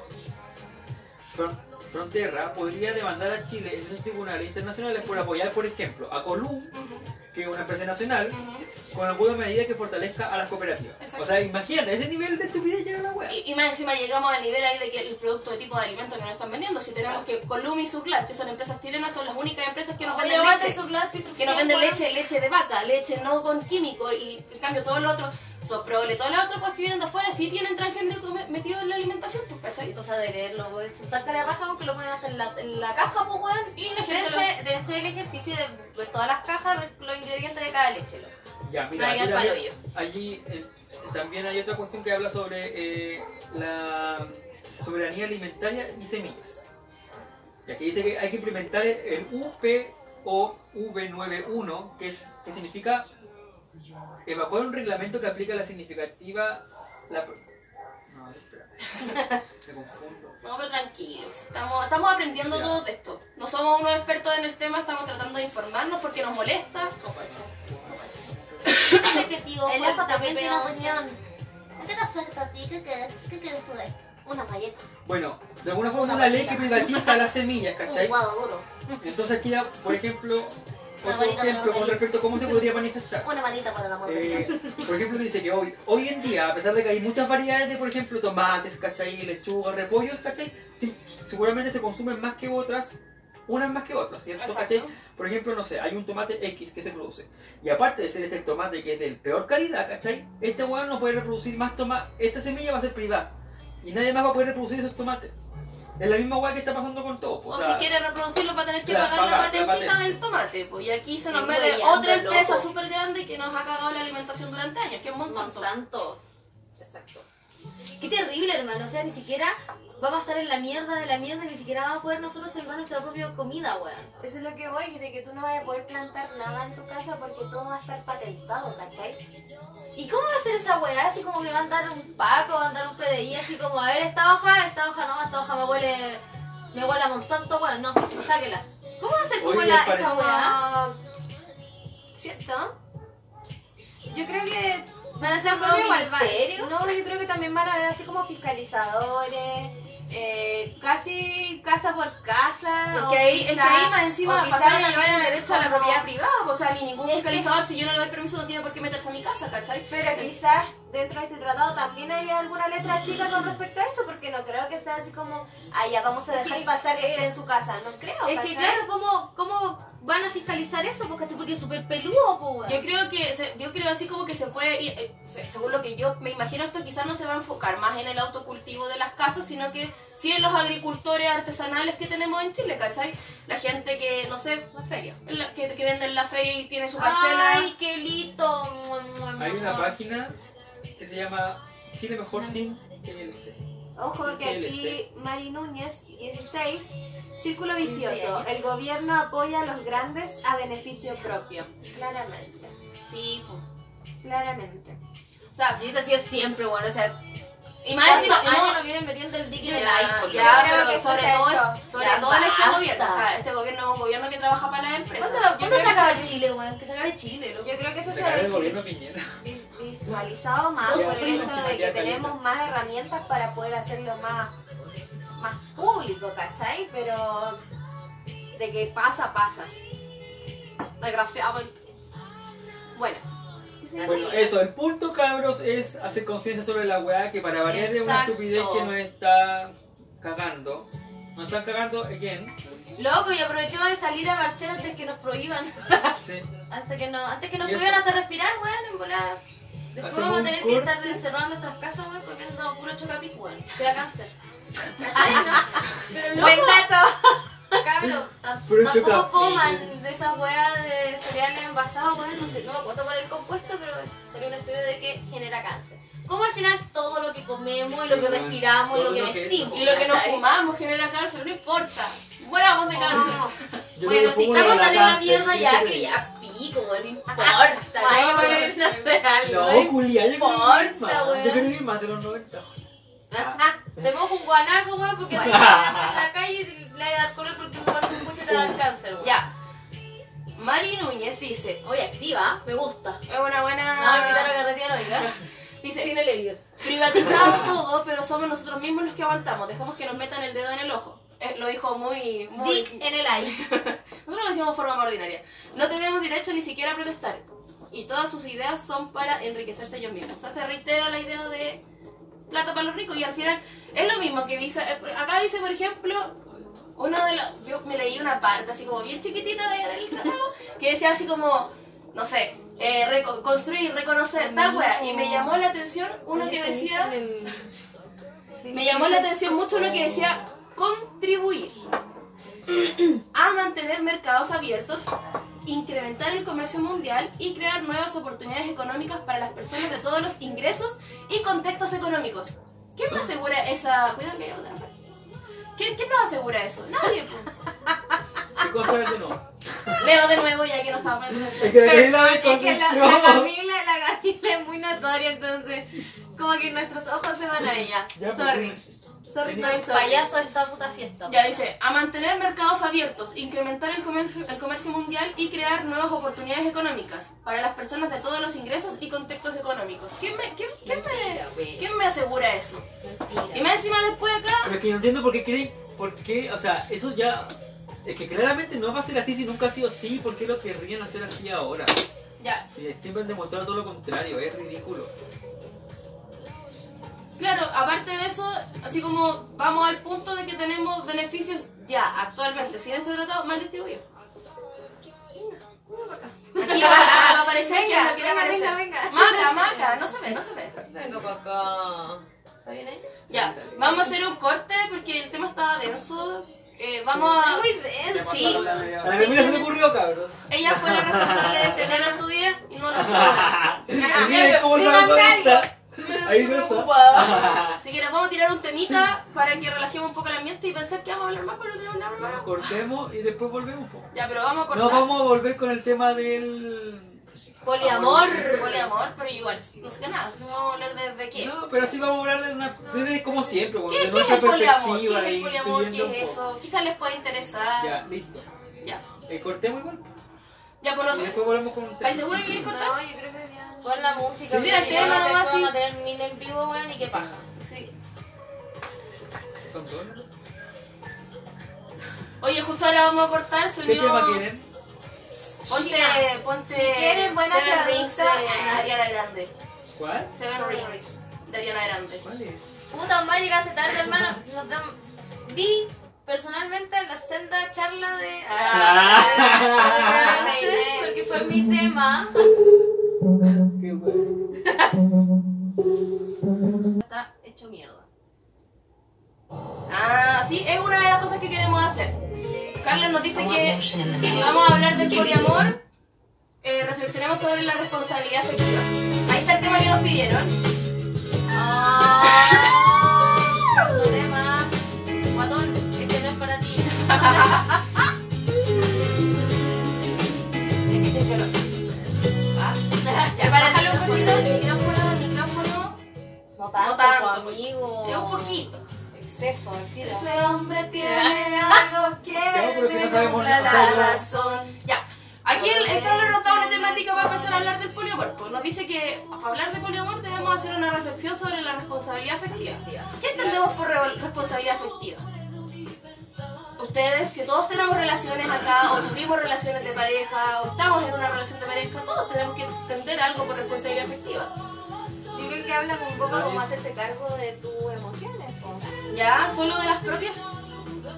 Speaker 3: Fronterra, podría demandar a Chile en esos tribunales internacionales por apoyar, por ejemplo, a Colum, que es una empresa nacional, con alguna medida que fortalezca a las cooperativas.
Speaker 2: Exacto.
Speaker 3: O sea, imagínate, ese nivel de estupidez llega la wea.
Speaker 2: Y, y más encima llegamos al nivel ahí de que el producto de tipo de alimento que nos están vendiendo, si tenemos que Colum y Surlat, que son empresas chilenas, son las únicas empresas que nos
Speaker 1: Oye,
Speaker 2: venden leche.
Speaker 1: Surlat,
Speaker 2: que nos venden leche, leche de vaca, leche no con químicos y en cambio todo lo otro, soprole, todo lo otro pues que vienen de afuera sí tienen transgénico me- metido en la alimentación, pues ¿cachai?
Speaker 1: Cosa de leerlo. Se está cara raja que lo ponen hasta en la, en la caja, pues, weón.
Speaker 2: Y la gente
Speaker 1: Debe debe ser el ejercicio de ver todas las cajas, ver los ingredientes de cada leche, loco.
Speaker 3: Ya, mira,
Speaker 1: Para hoyo.
Speaker 3: allí eh, también hay otra cuestión que habla sobre eh, la soberanía alimentaria y semillas. Y aquí dice que hay que implementar el UPOV91, que, es, que significa evacuar un reglamento que aplica la significativa... La, no, espera, me confundo.
Speaker 2: No, pero tranquilos, estamos, estamos aprendiendo
Speaker 3: Ya.
Speaker 2: todo esto. No somos unos expertos en el tema, estamos tratando de informarnos porque nos molesta.
Speaker 1: Efectivo,
Speaker 4: El
Speaker 1: fue
Speaker 4: ojo también tiene
Speaker 1: 11.
Speaker 4: opinión. ¿Qué te afecta a ti? ¿Qué quieres, ¿Qué quieres tú de esto? Una galleta.
Speaker 3: Bueno, de alguna forma
Speaker 4: Una
Speaker 3: una ley que privatiza las semillas,
Speaker 4: Un
Speaker 3: ¿cachai?
Speaker 4: guado duro.
Speaker 3: Entonces aquí, por ejemplo, otro ejemplo con respecto a cómo se podría manifestar.
Speaker 4: Una manita para la mordería.
Speaker 3: Eh, por ejemplo, dice que hoy, hoy en día, a pesar de que hay muchas variedades de, por ejemplo, tomates, ¿cachai? Lechugas, repollos, ¿cachai? Sí, seguramente se consumen más que otras, unas más que otras, ¿cierto?
Speaker 2: Exacto.
Speaker 3: ¿cachai? Por ejemplo, no sé, hay un tomate X que se produce. Y aparte de ser este tomate que es de peor calidad, ¿cachai? Este weón no puede reproducir más tomates. Esta semilla va a ser privada. Y nadie más va a poder reproducir esos tomates. Es la misma weá que está pasando con todo.
Speaker 2: O,
Speaker 3: o sea,
Speaker 2: si quiere reproducirlo va a tener que pagar la
Speaker 3: pagar la
Speaker 2: patentita
Speaker 3: patente.
Speaker 2: del tomate. Pues, y aquí se nos mete otra empresa súper grande que nos ha cagado la alimentación durante años, que es Monsanto.
Speaker 1: Monsanto. Exacto. Qué terrible, hermano. O sea, ni siquiera vamos a estar en la mierda de la mierda y ni siquiera vamos a poder nosotros sembrar nuestra propia comida, weón.
Speaker 4: Eso es lo que voy, de que tú no vas a poder plantar nada en tu casa porque todo va a estar patentado, ¿cachai?
Speaker 1: ¿Y cómo va a ser esa weá? Así como que va a andar un Paco, va a andar un PDI, así como, a ver, esta hoja, esta hoja no, esta hoja me huele, me huele a Monsanto, weón, no, sáquela. ¿Cómo va a ser como la, esa weá?
Speaker 4: ¿Cierto? Yo creo que
Speaker 1: ¿Van a ser ministerio?
Speaker 4: No, yo creo que también van a haber así como fiscalizadores, eh, casi casa por casa.
Speaker 2: Es que ahí, es que
Speaker 4: quizá-
Speaker 2: ahí más encima
Speaker 4: quizá
Speaker 2: pasaron a llevar el derecho a la propiedad privada. pues, O sea, a mí ningún
Speaker 4: que-
Speaker 2: fiscalizador, si yo no le doy permiso, no tiene por qué meterse a mi casa, ¿cachai?
Speaker 4: Pero quizás dentro de este tratado también hay alguna letra chica con respecto a eso, porque no creo que sea así como, ah, ya vamos a dejar
Speaker 1: que-
Speaker 4: pasar que esté en su casa. No creo.
Speaker 1: Es que
Speaker 4: ¿cachai?
Speaker 1: claro, ¿cómo, ¿cómo van a fiscalizar eso? Porque, porque es súper peludo, weón.
Speaker 2: Yo creo que, se- yo creo así como que se puede, ir, eh, se- según lo que yo me imagino, esto quizás no se va a enfocar más en el autocultivo de las casas, sino que sí en los agricultores artesanales que tenemos en Chile, ¿cachai? La gente que, no sé,
Speaker 1: Una feria.
Speaker 2: la- que, que vende en la feria y tiene su parcela.
Speaker 1: Ay, qué lindo.
Speaker 3: Hay una página que se llama Chile Mejor Sin TLC.
Speaker 4: Ojo que aquí. Mari Núñez, 16, círculo
Speaker 1: 16
Speaker 4: vicioso. El gobierno apoya a los grandes a beneficio propio. Claramente,
Speaker 2: Sí, pues.
Speaker 4: claramente.
Speaker 2: O sea,
Speaker 1: Y eso ha sido siempre, bueno, o sea,
Speaker 2: y más
Speaker 1: ¿cuántos
Speaker 2: encima, no,
Speaker 1: años nos vienen metiendo el dique en el
Speaker 2: Ya,
Speaker 1: iPhone?
Speaker 2: ya, pero
Speaker 4: que
Speaker 2: sobre todo, sobre todo en este gobierno. O sea, este gobierno es un gobierno que trabaja para las empresas.
Speaker 1: ¿Cuándo,
Speaker 2: Yo
Speaker 1: ¿cuándo
Speaker 2: creo
Speaker 1: se acaba Chile, weón? Que se acabe Chile, loco.
Speaker 4: Yo creo que esto
Speaker 3: Se
Speaker 4: se va a
Speaker 3: cae el gobierno Piñera.
Speaker 4: Vi- visualizado más por el hecho de que tenemos más herramientas para poder hacerlo más, más público, ¿cachai? Pero de que pasa, pasa. Desgraciadamente. Bueno.
Speaker 3: Bueno, eso, el punto, cabros, es hacer conciencia sobre la weá que para variar es una estupidez que nos está cagando. Nos están cagando, again.
Speaker 1: Loco, y aprovechemos de salir a marchar antes que nos prohíban.
Speaker 3: Sí.
Speaker 1: Hasta que, no, antes que nos prohíban hasta respirar, weón, en volada. Después
Speaker 3: Hacemos
Speaker 1: vamos a tener
Speaker 3: corte.
Speaker 1: que estar encerrados en nuestras casas, weón, comiendo puro chocapic, weón. Te da cáncer. ¿Cachai? No, Pero loco, cabros, tam-
Speaker 3: Puro
Speaker 1: tampoco
Speaker 3: Chocapic.
Speaker 1: coman de esas weas de cereales envasados, weón. No sé, no me acuerdo cuál es el compuesto, pero salió un estudio de que genera cáncer. Como al final todo lo que comemos y lo que respiramos y lo que vestimos.
Speaker 2: Y lo que nos fumamos genera cáncer, no importa. Muéramos de cáncer.
Speaker 1: Bueno, si estamos saliendo a la mierda
Speaker 3: ¿qué
Speaker 1: ya, que ya pico, weón, no importa.
Speaker 4: Ay,
Speaker 1: ¿no?
Speaker 4: weón, no sé algo.
Speaker 3: No, culia, yo
Speaker 1: importa, weón.
Speaker 3: Yo creo que más de los 90.
Speaker 1: Tenemos un guanaco, weón, porque si en la calle y le vas a dar color porque fumar un pucho te da cáncer, weón.
Speaker 2: Ya. Mari Núñez dice,
Speaker 1: Oye, activa, me gusta.
Speaker 2: es una buena...
Speaker 1: No, me invitar a carretear hoy, ¿verdad?
Speaker 2: Dice,
Speaker 1: Sin el Elliot.
Speaker 2: privatizado todo, pero somos nosotros mismos los que aguantamos. Dejamos que nos metan el dedo en el ojo. Eh, lo dijo muy... muy...
Speaker 1: Dick en el aire.
Speaker 2: Nosotros lo decimos de forma más ordinaria. No tenemos derecho ni siquiera a protestar. Y todas sus ideas son para enriquecerse ellos mismos. O sea, se reitera la idea de plata para los ricos y al final es lo mismo que dice... eh, Acá dice, por ejemplo, uno de los... Yo me leí una parte así como bien chiquitita de- del tratado que decía así como, no sé, eh, reco- construir, reconocer, tal wea. Y me llamó la atención uno que decía... Me llamó la atención mucho lo que decía contribuir a mantener mercados abiertos, incrementar el comercio mundial y crear nuevas oportunidades económicas para las personas de todos los ingresos y contextos económicos. ¿Quién me asegura esa... Cuidado que hay otra parte. ¿Quién, quién nos asegura eso? Nadie.
Speaker 3: ¿Qué cosa es de no?
Speaker 2: Leo de nuevo ya que no estaba poniendo
Speaker 3: Es que me
Speaker 4: Es que la, la. Camila, la Camila es muy notoria, entonces como que nuestros ojos se van a ella.
Speaker 3: Ya,
Speaker 4: Sorry. Sorry,
Speaker 1: Soy
Speaker 4: soy sorry.
Speaker 1: payaso de esta puta fiesta.
Speaker 2: Ya dice, a mantener mercados abiertos, incrementar el comercio, el comercio mundial y crear nuevas oportunidades económicas para las personas de todos los ingresos y contextos económicos. ¿Quién me, quién, quién me, quién me asegura eso?
Speaker 1: Mentira.
Speaker 2: Y más encima después acá,
Speaker 3: Pero es que no entiendo por qué creen, por qué, o sea, eso ya, es que claramente no va a ser así si nunca ha sido así, ¿por qué lo querrían hacer así ahora?
Speaker 2: ya,
Speaker 3: Si siempre han demostrado todo lo contrario, es ridículo.
Speaker 2: Claro, aparte de eso, así como vamos al punto de que tenemos beneficios ya, actualmente, sin este tratado, mal distribuidos. Aquí va, va a aparecer quien no quiere
Speaker 4: Venga,
Speaker 2: aparecer.
Speaker 4: venga, venga.
Speaker 2: Maca, maca, no se ve, no se ve.
Speaker 1: Venga para acá. ¿Está bien ahí?
Speaker 2: Ya, vamos a hacer un corte porque el tema estaba denso. Eh, vamos a...
Speaker 1: Muy denso.
Speaker 2: Sí.
Speaker 3: A la Camila se le ocurrió, cabros.
Speaker 2: Ella fue la responsable de este
Speaker 1: ¿Te lo
Speaker 2: tema
Speaker 1: estudié?
Speaker 2: y no lo sabe.
Speaker 3: Cómo se está. Ahí no.
Speaker 2: Así que nos vamos a tirar un temita para que relajemos un poco el ambiente y pensar que vamos a hablar más, pero no tenemos nada preparado.
Speaker 3: cortemos y después volvemos. po.
Speaker 2: Ya, pero vamos a cortar.
Speaker 3: No, vamos a volver con el tema del...
Speaker 1: Poliamor.
Speaker 2: Poliamor, pero igual, no sé qué nada. Vamos a hablar de, de qué.
Speaker 3: No, pero sí vamos a hablar de una... Desde como siempre,
Speaker 2: ¿Qué,
Speaker 3: de
Speaker 2: qué es
Speaker 3: nuestra
Speaker 2: el poliamor? ¿Qué
Speaker 3: perspectiva.
Speaker 2: es el poliamor? ¿Qué es eso? Quizás les pueda interesar.
Speaker 3: Ya, listo.
Speaker 2: Ya.
Speaker 3: Eh, cortemos igual.
Speaker 2: Ya, por lo
Speaker 3: Y
Speaker 2: menos.
Speaker 3: después volvemos con un tema.
Speaker 2: ¿Estáis seguros que quieres cortar?
Speaker 4: No, yo creo que ya.
Speaker 1: Pon la música.
Speaker 2: Sí, mira, el tema
Speaker 1: vamos a
Speaker 2: nomás,
Speaker 1: tener-
Speaker 2: sí.
Speaker 1: Vamos a tener mil en vivo, weón, y qué paja.
Speaker 2: Sí.
Speaker 3: Son todos.
Speaker 2: Oye, justo ahora vamos a cortar. Se
Speaker 3: ¿Qué
Speaker 2: unió...
Speaker 3: tema quieren?
Speaker 2: Ponte, ponte
Speaker 4: Si quieren buena
Speaker 2: Seven Rings de. Ariana Grande.
Speaker 3: ¿Cuál?
Speaker 2: Seven Rings de Ariana Grande.
Speaker 3: ¿Cuál es?
Speaker 1: Puta, más llegaste tarde, hermano. Nos dam- Di personalmente la senda charla de.
Speaker 3: Ah.
Speaker 1: Beyoncé, porque fue mi tema.
Speaker 2: Ah, sí, es una de las cosas que queremos hacer. Carla nos dice que si vamos a hablar del poliamor, eh, reflexionemos sobre la responsabilidad sexual. Ahí está el tema que nos pidieron.
Speaker 1: Ah, tema. Guatón, este no es para ti.
Speaker 2: Ah,
Speaker 1: Ya, poquito.
Speaker 2: El micrófono, el micrófono.
Speaker 1: No tanto,
Speaker 2: No tanto,
Speaker 1: amigo.
Speaker 2: Es un poquito. Ese hombre tiene algo que
Speaker 3: pero no
Speaker 2: me
Speaker 3: sabemos
Speaker 2: nubla
Speaker 3: nada, o sea,
Speaker 2: la razón. Ya. Aquí el, el Carlos anotado una temática para empezar a hablar del poliamor. Pues nos dice que para hablar de poliamor debemos hacer una reflexión sobre la responsabilidad afectiva. ¿Qué entendemos por re- responsabilidad afectiva? Ustedes, que todos tenemos relaciones acá, o tuvimos relaciones de pareja, o estamos en una relación de pareja, todos tenemos que entender algo por responsabilidad afectiva.
Speaker 4: Yo creo que habla un poco como hacerse cargo de tus emociones. po.
Speaker 2: Ya, solo de las propias.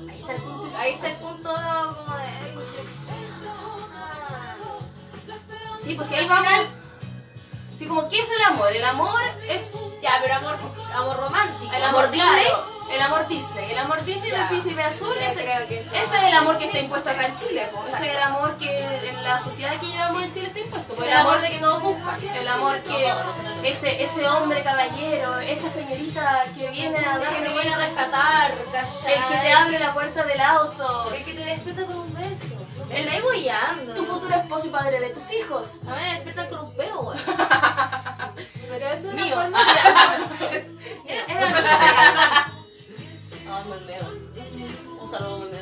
Speaker 2: Ahí está el punto.
Speaker 1: Ahí está el punto como de
Speaker 2: Sí, porque ahí vamos. Sí, como, ¿qué es el amor? El amor es
Speaker 1: Ya, pero amor, amor romántico.
Speaker 2: el amor Disney. El amor Disney. El amor Disney del príncipe azul. Ese, es el amor que está impuesto acá en Chile. Ese es el amor que en la sociedad que llevamos en Chile está impuesto.
Speaker 1: el amor de que todos buscan.
Speaker 2: el amor que ese, ese hombre caballero, esa señorita que viene a
Speaker 1: El que te viene a rescatar,
Speaker 2: el que te abre la puerta del auto,
Speaker 1: El que te despierta con un beso.
Speaker 2: El-
Speaker 1: de guiando.
Speaker 2: tu futuro esposo y padre de tus hijos.
Speaker 1: A me despierta con un peo, güey.
Speaker 4: Pero eso es una
Speaker 1: Mío.
Speaker 4: forma
Speaker 2: Era- era-
Speaker 1: Ay, me meo. Un saludo, me.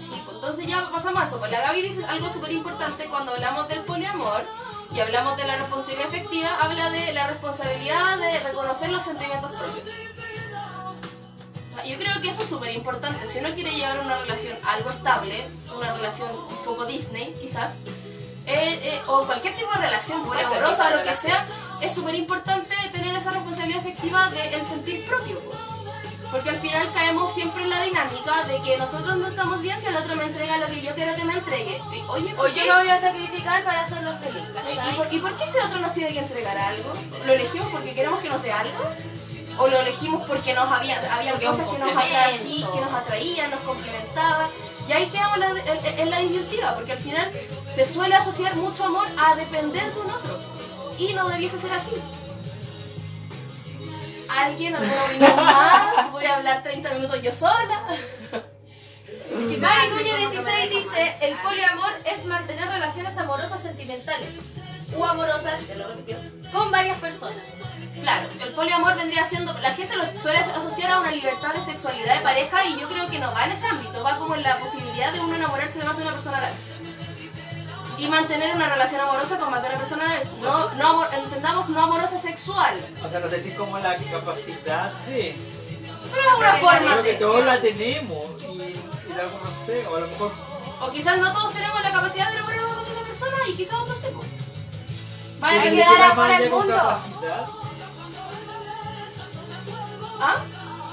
Speaker 2: Sí, pues entonces ya pasamos a eso. Pues la Gaby dice algo súper importante cuando hablamos del poliamor y hablamos de la responsabilidad afectiva, habla de la responsabilidad de reconocer los sentimientos propios. Sea, yo creo que eso es súper importante. Si uno quiere llevar una relación algo estable, una relación un poco Disney, quizás, eh, eh, o cualquier tipo de relación, poliamorosa o lo que sea, es súper importante tener esa responsabilidad afectiva del sentir propio. Porque al final caemos siempre en la dinámica de que nosotros no estamos bien si el otro me entrega lo que yo quiero que me entregue. Oye, ¿por
Speaker 1: O yo lo voy a sacrificar para hacerlo feliz,
Speaker 2: ¿Y por, y por qué ese otro nos tiene que entregar algo? ¿Lo elegimos porque queremos que nos dé algo? ¿O lo elegimos porque nos había, había
Speaker 1: Porque
Speaker 2: cosas que nos, atraí- que nos atraían, nos complementaban? Y ahí quedamos en la, en- en la disyuntiva, porque al final se suele asociar mucho amor a depender de un otro. Y no debiese ser así. ¿Alguien alguna opinión más? Voy a hablar 30 minutos yo sola.
Speaker 1: Mari Núñez 16 dice, el poliamor es mantener relaciones amorosas sentimentales o amorosas, te lo repitió, con varias personas.
Speaker 2: Claro, el poliamor vendría siendo, la gente lo suele asociar a una libertad de sexualidad de pareja y yo creo que no va en ese ámbito, va como en la posibilidad de uno enamorarse de más de una persona a la vez. Y mantener una relación amorosa con más de una persona a la vez. No, no amor- entendamos no amorosa sexual,
Speaker 3: O sea, no sé si es como la capacidad de...
Speaker 2: pero es una forma
Speaker 3: Creo que
Speaker 2: de...
Speaker 3: todos la tenemos y, y de algo no sé, o a lo mejor...
Speaker 2: O quizás no todos tenemos la capacidad de enamorarnos con una persona y quizás otros sí. Pues. Va a
Speaker 3: ¿Alguien
Speaker 2: depender
Speaker 3: se
Speaker 2: de la-
Speaker 3: llama
Speaker 4: amor al
Speaker 3: ella con
Speaker 4: mundo.
Speaker 3: capacidad?
Speaker 2: ¿Ah?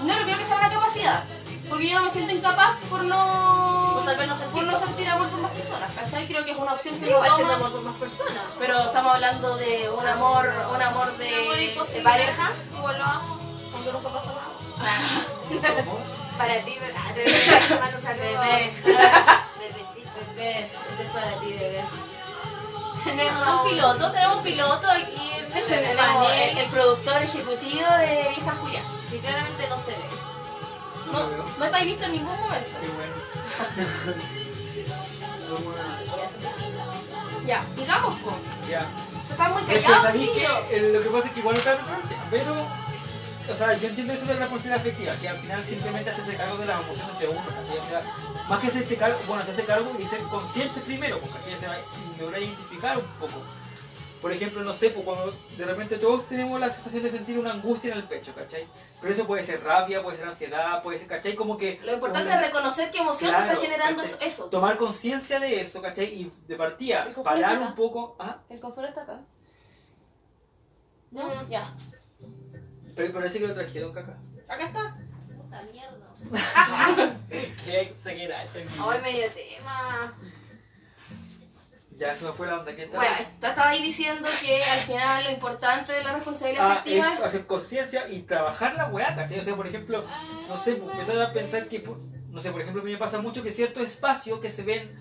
Speaker 2: No, no creo que sea una capacidad. Porque yo no me siento incapaz por no...
Speaker 1: O tal vez no
Speaker 2: por
Speaker 1: sentir
Speaker 2: no sentir amor por más personas, ¿cachai? Creo que es una opción que
Speaker 1: Sí,
Speaker 2: toma,
Speaker 1: amor por más personas.
Speaker 2: pero estamos hablando de un amor, un amor de,
Speaker 1: Un amor
Speaker 2: de
Speaker 1: imposible.
Speaker 2: pareja.
Speaker 1: Igual lo amo, aunque nunca pasa nada.
Speaker 3: ¿Cómo?
Speaker 4: para ti, ¿verdad? Te mando un saludo.
Speaker 1: Bebé,
Speaker 4: Bebecito.
Speaker 1: bebé, eso es para ti, bebé.
Speaker 4: Tenemos
Speaker 1: Un piloto, tenemos un piloto aquí en el
Speaker 2: el,
Speaker 1: panel.
Speaker 2: el productor ejecutivo de Vieja Julia.
Speaker 1: Que claramente no se ve.
Speaker 3: No
Speaker 2: No, estáis visto en ningún momento.
Speaker 3: Qué bueno.
Speaker 2: Ya, sigamos, po.
Speaker 3: Ya.
Speaker 2: Están muy
Speaker 3: Es que
Speaker 2: callados,
Speaker 3: sabí que
Speaker 2: chiquillos.
Speaker 3: eh, lo que pasa es que igual está pero o sea, yo entiendo eso de la responsabilidad afectiva, que al final simplemente hacerse cargo de las emociones de uno, ¿cachai? O sea, más que hacerse cargo, bueno, hacerse cargo y ser consciente primero, porque ¿cachai? O sea, y lograr identificar un poco. Por ejemplo, no sé, pues cuando de repente todos tenemos la sensación de sentir una angustia en el pecho, ¿cachai? Pero eso puede ser rabia, puede ser ansiedad, puede ser, ¿cachai? Como que...
Speaker 2: Lo importante es reconocer qué emoción te está generando
Speaker 3: ¿cachai?
Speaker 2: eso.
Speaker 3: Tomar conciencia de eso, ¿cachai? Y de partida,
Speaker 1: ¿El conflicto
Speaker 3: parar un poco... ¿ah?
Speaker 1: El confort está acá. ¿No?
Speaker 2: Mm, Ya.
Speaker 3: Pero parece que lo trajeron caca.
Speaker 2: Acá está.
Speaker 1: Puta mierda.
Speaker 3: ¿Qué se queda?
Speaker 4: Hoy medio tema.
Speaker 3: Ya se me fue la onda, ¿qué tal?
Speaker 2: Bueno, estaba ahí diciendo que al final lo importante de la responsabilidad
Speaker 3: Ah,
Speaker 2: afectiva
Speaker 3: es hacer conciencia y trabajar la weá, ¿cachai? O sea, por ejemplo, no sé, pues, empezar a pensar que, no sé, por ejemplo, a mí me pasa mucho que ciertos espacios que se ven,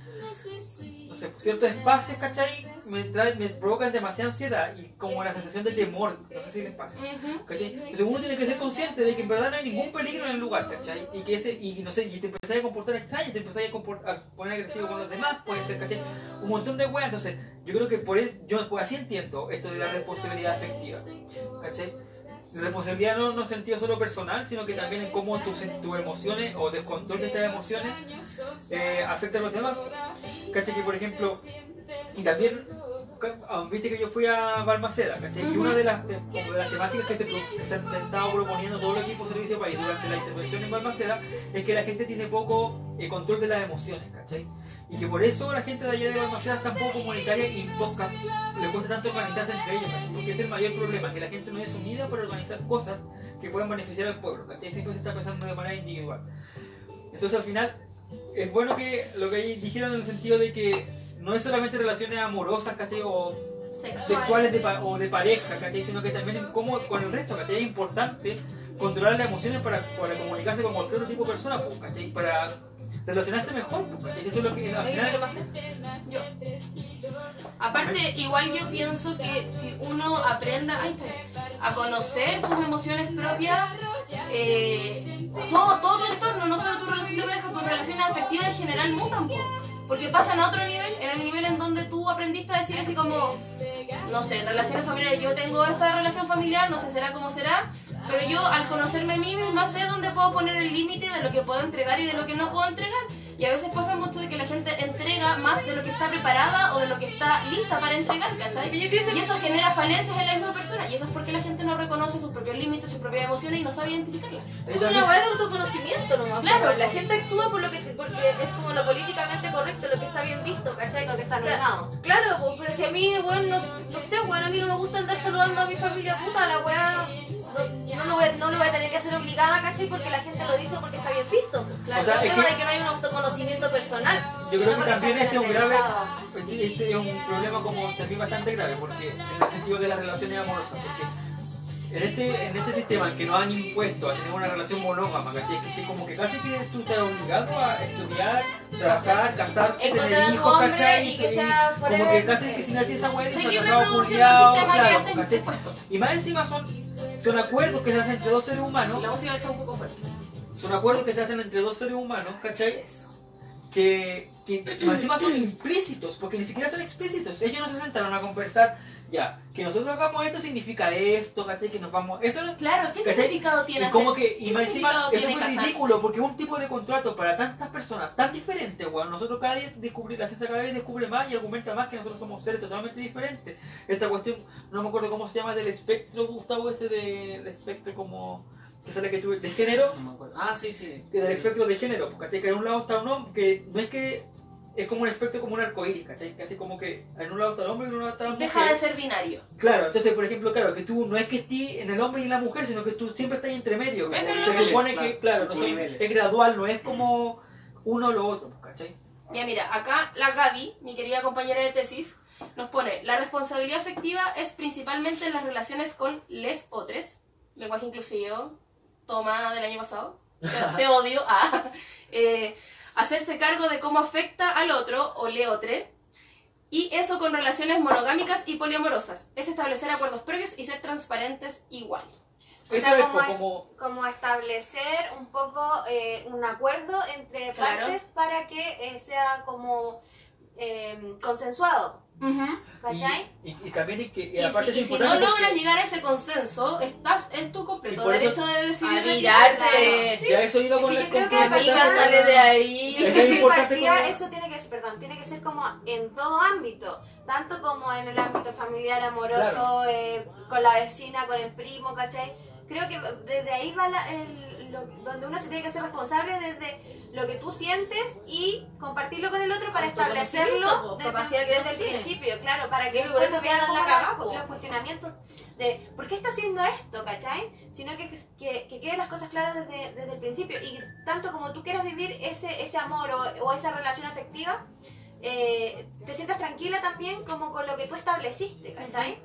Speaker 3: no sé, ciertos espacios, ¿cachai? Me, traen, me provocan demasiada ansiedad y como la sensación de temor, no sé si les pasa. ¿cachai? Entonces uno tiene que ser consciente de que en verdad no hay ningún peligro en el lugar, ¿cachai? Y que ese, y no sé, y te empezás a comportar extraño, te empezás a, a poner agresivo con los demás, puede ser, ¿cachai? Un montón de weas, entonces yo creo que por eso, yo pues, así entiendo esto de la responsabilidad afectiva, ¿cachai? responsabilidad no, no sentido solo personal, sino que también en cómo tus, tus emociones o descontrol de estas emociones eh, afecta a los demás. ¿Cachai? Que por ejemplo, y también, ah, viste que yo fui a Balmaceda, ¿cachai? Y una de las, te- de las temáticas que se, que se han estado proponiendo todo el equipo de Servicio País durante la intervención en Balmaceda es que la gente tiene poco eh, control de las emociones, ¿cachai? Y que por eso la gente de allá de Balmaceda es tan poco comunitaria y poca, le cuesta tanto organizarse entre ellos, ¿cachai? Porque es el mayor problema, que la gente no es unida para organizar cosas que puedan beneficiar al pueblo, ¿cachai? Siempre se está pensando de manera individual. Entonces al final es bueno que lo que dijeron en el sentido de que no es solamente relaciones amorosas, ¿cachai? O sexuales de pa- o de pareja, ¿cachai? Sino que también en cómo con el resto, ¿cachai? Es importante controlar las emociones para, para comunicarse con cualquier otro tipo de persona, pues, ¿cachai? Para relacionarse mejor, pues, ¿cachai? Eso es lo que al final...
Speaker 2: Yo. Aparte, igual yo pienso que si uno aprenda ay, a conocer sus emociones propias, eh, todo, todo tu entorno, no solo tu relación de pareja, tus relaciones afectivas en general mutan, po. Porque pasan a otro nivel, en el nivel en donde tú aprendiste a decir así como, no sé, relaciones familiares, yo tengo esta relación familiar, no sé, será como será, pero yo al conocerme a mí misma sé dónde puedo poner el límite de lo que puedo entregar y de lo que no puedo entregar. Y a veces pasa mucho de que la gente entrega más de lo que está preparada o de lo que está lista para entregar, ¿cachai? Y eso genera falencias en la misma persona. Y eso es porque la gente no reconoce sus propios límites, sus propias emociones y no sabe identificarlas.
Speaker 1: Es una weá de autoconocimiento nomás.
Speaker 2: Claro.
Speaker 1: La gente actúa por lo que porque es como lo políticamente correcto, lo que está bien visto, ¿cachai?
Speaker 4: Lo que está
Speaker 1: O sea,
Speaker 4: normado.
Speaker 1: Claro, pues, pero si a mí, bueno, no, no sé, bueno, a mí no me gusta andar saludando a mi familia puta, la weá no, no, lo voy, a- no lo voy a tener que hacer obligada, ¿cachai? Porque la gente lo dice porque está bien visto. Claro,
Speaker 3: O sea,
Speaker 1: el tema
Speaker 3: que-
Speaker 1: de que no hay un autoconocimiento personal.
Speaker 3: Yo creo que también
Speaker 4: está
Speaker 3: ese es un grave, este es un problema como también bastante grave, porque en el sentido de las relaciones amorosas, porque en este, en este sistema en que nos han impuesto a tener una relación monógama, ¿cachai? Que como que casi que tú estás obligado a estudiar, trabajar, casarte, tener hijos, ¿cachai?
Speaker 1: y que sea
Speaker 3: como que casi que si no hacías esa mujer, culiao,
Speaker 2: sistema que
Speaker 3: claro,
Speaker 2: está
Speaker 3: ¿cachai? Y más encima son, son acuerdos que se hacen entre dos seres humanos,
Speaker 2: La música está un poco fuerte.
Speaker 3: son acuerdos que se hacen entre dos seres humanos, ¿cachai? Que, que encima son implícitos, porque ni siquiera son explícitos. Ellos no se sentaron a conversar, ya, que nosotros hagamos esto significa esto, ¿cachai? Que nos vamos. Eso no.
Speaker 2: Claro, ¿qué
Speaker 3: ¿Cachai?
Speaker 2: significado tiene
Speaker 3: Y como que, y más encima, eso es
Speaker 2: casarse?
Speaker 3: ridículo, porque es un tipo de contrato para tantas personas tan diferentes, weón. Nosotros cada día descubrir, la ciencia cada vez descubre más y argumenta más que nosotros somos seres totalmente diferentes. Esta cuestión, no me acuerdo cómo se llama, del espectro, Gustavo, ese del espectro como. que sale que tú, de género,
Speaker 5: No me acuerdo. Ah, sí, sí.
Speaker 3: que del espectro de género, pues, ¿cachai? Que en un lado está un hombre, que no es que es como un espectro como un arcoíris, ¿cachai? Que así como que en un lado está el hombre y en un lado está la mujer.
Speaker 2: Deja de ser binario.
Speaker 3: Claro, entonces, por ejemplo, claro, que tú no es que estés en el hombre y en la mujer, sino que tú siempre estás entre medio.
Speaker 2: Es
Speaker 3: Se
Speaker 2: niveles,
Speaker 3: supone
Speaker 5: claro.
Speaker 3: que, claro, no
Speaker 5: Son
Speaker 3: es gradual, no es como uno o lo otro, pues, ¿cachai?
Speaker 2: Ya mira, acá la Gaby, mi querida compañera de tesis, nos pone, la responsabilidad afectiva es principalmente en las relaciones con les otres, lenguaje inclusivo, toma del año pasado, te, te odio, ah, eh, hacerse cargo de cómo afecta al otro o le otre, y eso con relaciones monogámicas y poliamorosas, es establecer acuerdos previos y ser transparentes igual.
Speaker 4: O sea,
Speaker 3: es
Speaker 4: como es-
Speaker 3: como...
Speaker 4: como establecer un poco eh, un acuerdo entre
Speaker 2: Claro.
Speaker 4: partes para que eh, sea como eh, consensuado, ¿cachai?
Speaker 3: Y, y, y también es que, y
Speaker 2: Y,
Speaker 3: aparte
Speaker 2: si,
Speaker 3: es
Speaker 2: y si no
Speaker 3: importante
Speaker 2: logras llegar a ese consenso, estás en tu completo
Speaker 3: por eso-
Speaker 2: derecho de decidir
Speaker 1: A mirarte.
Speaker 3: ya eso iba
Speaker 4: Es
Speaker 3: con
Speaker 4: que
Speaker 3: la
Speaker 4: yo creo que
Speaker 3: con-
Speaker 4: a
Speaker 1: Amiga,
Speaker 4: partir-
Speaker 1: sale de ahí.
Speaker 3: Es
Speaker 4: Es
Speaker 3: que es
Speaker 4: que
Speaker 3: importante
Speaker 4: partida
Speaker 3: como-
Speaker 4: eso tiene que, perdón, tiene que ser como en todo ámbito, tanto como en el ámbito familiar, amoroso,
Speaker 3: Claro.
Speaker 4: eh, con la vecina, con el primo, ¿cachai? Creo que desde ahí va la- el- lo- donde uno se tiene que hacer responsable desde lo que tú sientes y compartirlo con el otro para establecerlo desde, desde el
Speaker 1: tiene.
Speaker 4: principio, claro, para que
Speaker 1: por eso cagá,
Speaker 4: los, cuestionamientos de ¿por qué está haciendo esto, cachai? Sino que, que, que queden las cosas claras desde, desde el principio y tanto como tú quieras vivir ese, ese amor o, o esa relación afectiva, eh, te sientas tranquila también como con lo que tú estableciste, ¿cachai?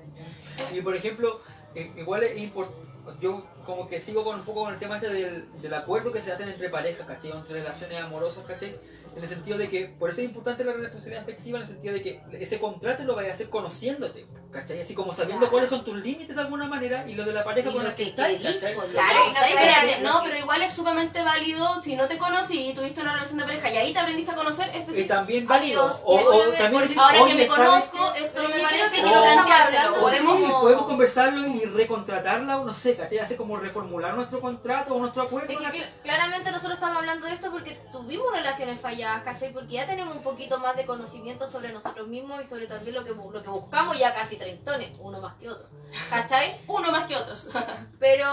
Speaker 3: Y por ejemplo, eh, igual es importante, yo como que sigo con un poco con el tema este del, del acuerdo que se hacen entre parejas, ¿cachai? Entre relaciones amorosas, ¿cachai? En el sentido de que, por eso es importante la responsabilidad afectiva, en el sentido de que ese contrato lo vayas a hacer conociéndote, ¿cachai? Así como sabiendo
Speaker 4: Claro.
Speaker 3: cuáles son tus límites de alguna manera y lo de la pareja
Speaker 1: Y
Speaker 3: con la que
Speaker 1: que
Speaker 3: estás, ¿cachai?
Speaker 1: pues,
Speaker 4: Claro, y no te
Speaker 2: Espérate, no, pero igual es sumamente válido si no te conocí y tuviste una relación de pareja y ahí te aprendiste a conocer, es
Speaker 3: Y también válido.
Speaker 2: adiós.
Speaker 3: O, o
Speaker 1: Obviamente,
Speaker 3: también decir,
Speaker 2: ahora que me
Speaker 3: ¿sabes
Speaker 2: conozco, esto
Speaker 1: Pero
Speaker 2: me parece
Speaker 1: creo
Speaker 2: que
Speaker 1: que
Speaker 2: no
Speaker 1: no
Speaker 2: es
Speaker 1: estamos
Speaker 2: cambiártelo.
Speaker 1: hablando
Speaker 3: O
Speaker 2: Podemos
Speaker 3: sí, podemos conversarlo y recontratarla, o no sé, ¿cachai? Hacer como reformular nuestro contrato o nuestro acuerdo.
Speaker 1: Claramente nosotros estamos hablando de esto porque tuvimos relaciones falladas, ¿cachai? Porque ya tenemos un poquito más de conocimiento sobre nosotros mismos y sobre también lo que, lo que buscamos ya casi treintones, uno más que otro, ¿cachai?
Speaker 2: uno más que otros.
Speaker 1: Pero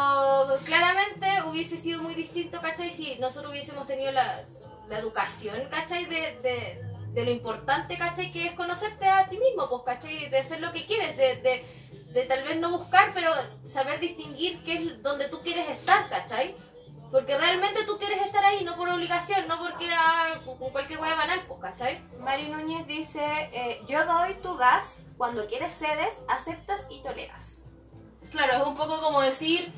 Speaker 1: claramente hubiese sido muy distinto, ¿cachai? Si nosotros hubiésemos tenido la, la educación, ¿cachai? De, de, de lo importante, ¿cachai? Que es conocerte a ti mismo, pues, ¿cachai? De hacer lo que quieres, de, de, de tal vez no buscar, pero saber distinguir qué es donde tú quieres estar, ¿cachai? Porque realmente tú quieres estar ahí, no por obligación, no porque ah, con cualquier hueá banal, pues, ¿cachai?
Speaker 4: Mari Núñez dice, eh, yo doy, tú das, cuando quieres cedes, aceptas y toleras.
Speaker 2: Claro, es un poco como decir,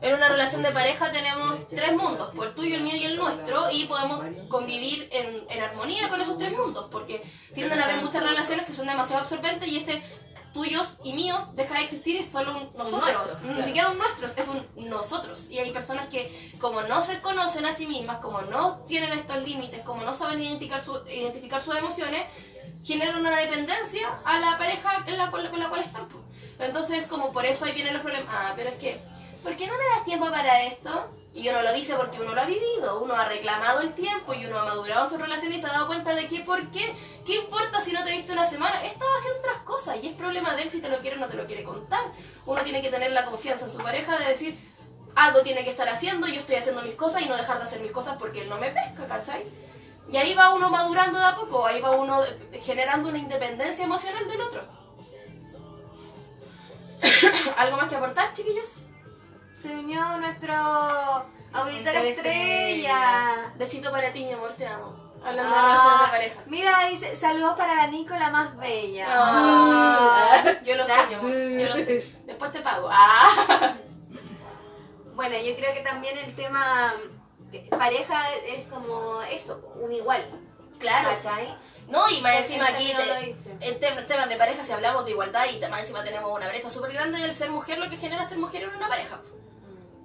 Speaker 2: en una relación de pareja tenemos tres mundos, pues el tuyo, el mío y el nuestro, y podemos convivir en, en armonía con esos tres mundos, porque tienden a haber muchas relaciones que son demasiado absorbentes y ese tuyos y míos deja de existir es solo un nosotros,
Speaker 1: nuestro,
Speaker 2: ni siquiera un nuestros, es un nosotros. Y hay personas que como no se conocen a sí mismas, como no tienen estos límites, como no saben identificar, su- identificar sus emociones, generan una dependencia a la pareja en la cual, con la cual están. pues. Entonces, como por eso ahí vienen los problemas. Ah, pero es que, ¿por qué no me das tiempo para esto? Y uno lo dice porque uno lo ha vivido, uno ha reclamado el tiempo y uno ha madurado su relación y se ha dado cuenta de que, ¿por qué? ¿Qué importa si no te viste una semana? Estaba haciendo otras cosas y es problema de él si te lo quiere o no te lo quiere contar. Uno tiene que tener la confianza en su pareja de decir, algo tiene que estar haciendo, yo estoy haciendo mis cosas y no dejar de hacer mis cosas porque él no me pesca, ¿cachai? Y ahí va uno madurando de a poco, ahí va uno generando una independencia emocional del otro. ¿Algo más que aportar, chiquillos?
Speaker 4: Se unió nuestro auditor estrella.
Speaker 2: Besito para ti, mi amor, te amo. Hablando de
Speaker 4: Ah,
Speaker 2: relaciones de pareja.
Speaker 4: Mira, dice, saludos para la Nico, la más bella.
Speaker 2: Ah, yo lo sé, mi amor, yo lo sé. Después te pago. Ah.
Speaker 4: Bueno, yo creo que también el tema pareja es, como eso, un igual.
Speaker 2: Claro.
Speaker 4: ¿Cachai?
Speaker 2: No, y más encima
Speaker 4: el
Speaker 2: aquí, te- en tem- temas de pareja, si hablamos de igualdad y más encima tenemos una brecha súper grande del ser mujer, lo que genera ser mujer en una pareja.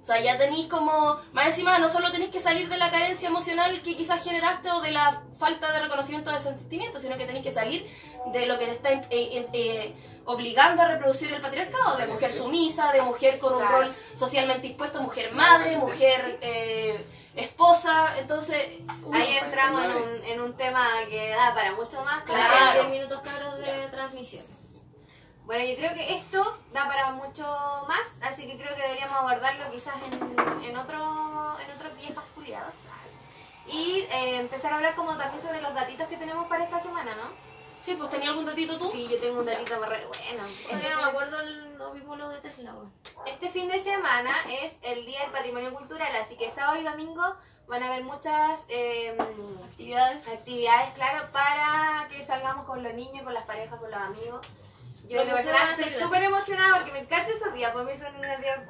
Speaker 2: O sea, ya tenéis como, más encima no solo tenéis que salir de la carencia emocional que quizás generaste o de la falta de reconocimiento de sentimientos, sino que tenéis que salir de lo que te está eh, eh, eh, obligando a reproducir el patriarcado, de mujer sumisa, de mujer con un
Speaker 4: Claro.
Speaker 2: rol socialmente impuesto, mujer madre, mujer eh, esposa, entonces...
Speaker 4: Ahí entramos en un, en un tema que da para mucho más.
Speaker 2: Claro.
Speaker 1: Quedan 10 minutos cabros de transmisión.
Speaker 4: Bueno, yo creo que esto da para mucho más, así que creo que deberíamos abordarlo quizás en, en otro en otros viejas culiados. Y eh, empezar a hablar como también sobre los datitos que tenemos para esta semana, ¿no?
Speaker 2: Sí, pues tenía algún datito tú.
Speaker 4: Sí, yo tengo un datito re bueno.
Speaker 1: Todavía no me acuerdo, el- lo de Tesla.
Speaker 4: Este fin de semana es el Día del Patrimonio Cultural, así que sábado y domingo van a haber muchas eh,
Speaker 2: Actividades.
Speaker 4: actividades, claro, para que salgamos con los niños, con las parejas, con los amigos. Yo en estoy súper emocionada porque me encantan estos días, para mí son unos días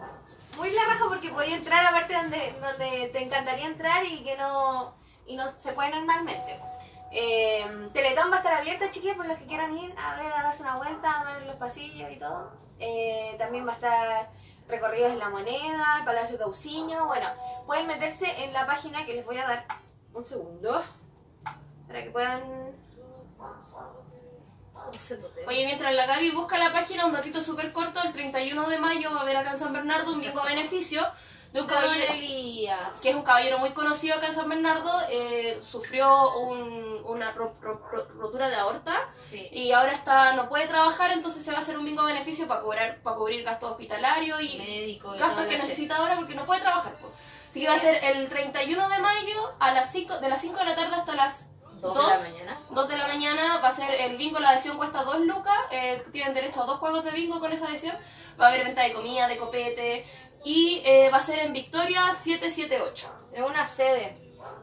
Speaker 4: muy la raja porque podía entrar a parte donde, donde te encantaría entrar y que no, y no se puede normalmente. Eh, Teletón va a estar abierta, chiquillos, por los que quieran ir a ver, a darse una vuelta, a ver los pasillos y todo. Eh, también va a estar recorridos en la moneda, el Palacio Cauciño. Bueno, pueden meterse en la página que les voy a dar un segundo para que puedan
Speaker 2: Oye, mientras la Gaby busca la página, un datito súper corto, el 31 de mayo va a haber acá en San Bernardo un bingo a beneficio de un caballero, que es un caballero muy conocido acá en San Bernardo, eh, sufrió un- una ro- ro- ro- rotura de aorta
Speaker 1: Sí.
Speaker 2: y ahora está no puede trabajar, entonces se va a hacer un bingo a beneficio para cobrar para cubrir gastos hospitalarios y
Speaker 1: Médico
Speaker 2: gastos que necesita ahora porque no puede trabajar. po. Así que va a ser el 31 de mayo a las 5, de las 5 de la tarde hasta las
Speaker 1: shit. Dos
Speaker 2: dos.
Speaker 1: de la mañana.
Speaker 2: 2 de la mañana va a ser el bingo, la adhesión cuesta 2 lucas, eh, tienen derecho a dos juegos de bingo con esa adhesión, va a haber venta de comida, de copete y eh, va a ser en Victoria 778.
Speaker 1: Es una sede.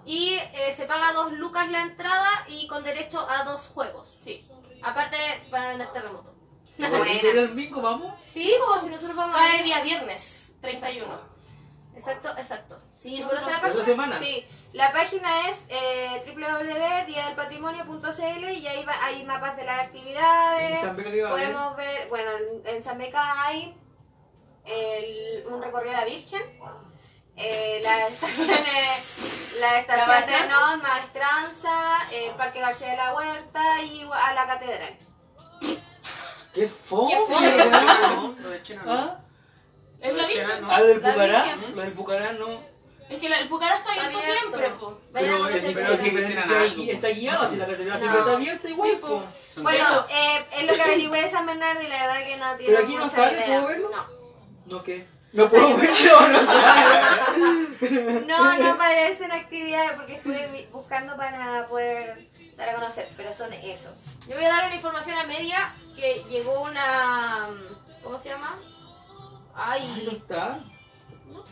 Speaker 1: Y eh, se paga dos lucas la entrada y con derecho a dos juegos.
Speaker 2: Sí.
Speaker 1: Aparte, para vender terremoto.
Speaker 3: ¿Pero el bingo vamos?
Speaker 1: Sí, pues si nosotros vamos
Speaker 2: Para
Speaker 1: a
Speaker 2: el día viernes 31.
Speaker 1: Exacto, exacto.
Speaker 2: Sí,
Speaker 1: ¿Tú
Speaker 2: nosotros-
Speaker 1: conoces la
Speaker 3: semana?
Speaker 4: Sí, la página es eh, www.diadelpatrimonio.cl y ahí va- hay mapas de las
Speaker 3: ¿En
Speaker 4: actividades.
Speaker 3: San Beca?
Speaker 4: Podemos ver, bueno, en, en San Beca hay el- un recorrido a la Virgen eh, las estaciones, la estación de? Non, Maestranza, el Parque García de la Huerta y a la Catedral.
Speaker 3: ¡Qué fome!
Speaker 2: Qué fome,
Speaker 5: lo de Chena no.
Speaker 3: ¿Ah?
Speaker 2: Es la Virgen.
Speaker 3: ¿Ah, del
Speaker 1: La
Speaker 3: Pucará? Lo del Pucará no.
Speaker 2: Es que la- el Pucará está
Speaker 1: Está
Speaker 2: abierto siempre, po.
Speaker 3: Pero
Speaker 1: a
Speaker 3: es
Speaker 5: pero
Speaker 3: diferente,
Speaker 5: que
Speaker 3: está
Speaker 5: algo.
Speaker 3: gui- está guiado, si la catedral
Speaker 1: No.
Speaker 3: siempre está abierta igual.
Speaker 2: Sí, po.
Speaker 3: po.
Speaker 4: Bueno,
Speaker 2: Eso.
Speaker 4: eh, es lo que averigüé de San Bernardo y la verdad que no tiene
Speaker 3: Pero aquí no sale,
Speaker 4: idea.
Speaker 3: ¿puedo verlo?
Speaker 4: No.
Speaker 3: ¿No qué? ¿No puedo verlo o no
Speaker 4: No, no aparecen actividades porque estuve buscando para poder dar a conocer, pero son eso.
Speaker 1: Yo voy a dar una información a media que llegó una. ¿Cómo se llama?
Speaker 3: Ay, no
Speaker 1: Ay,
Speaker 3: está.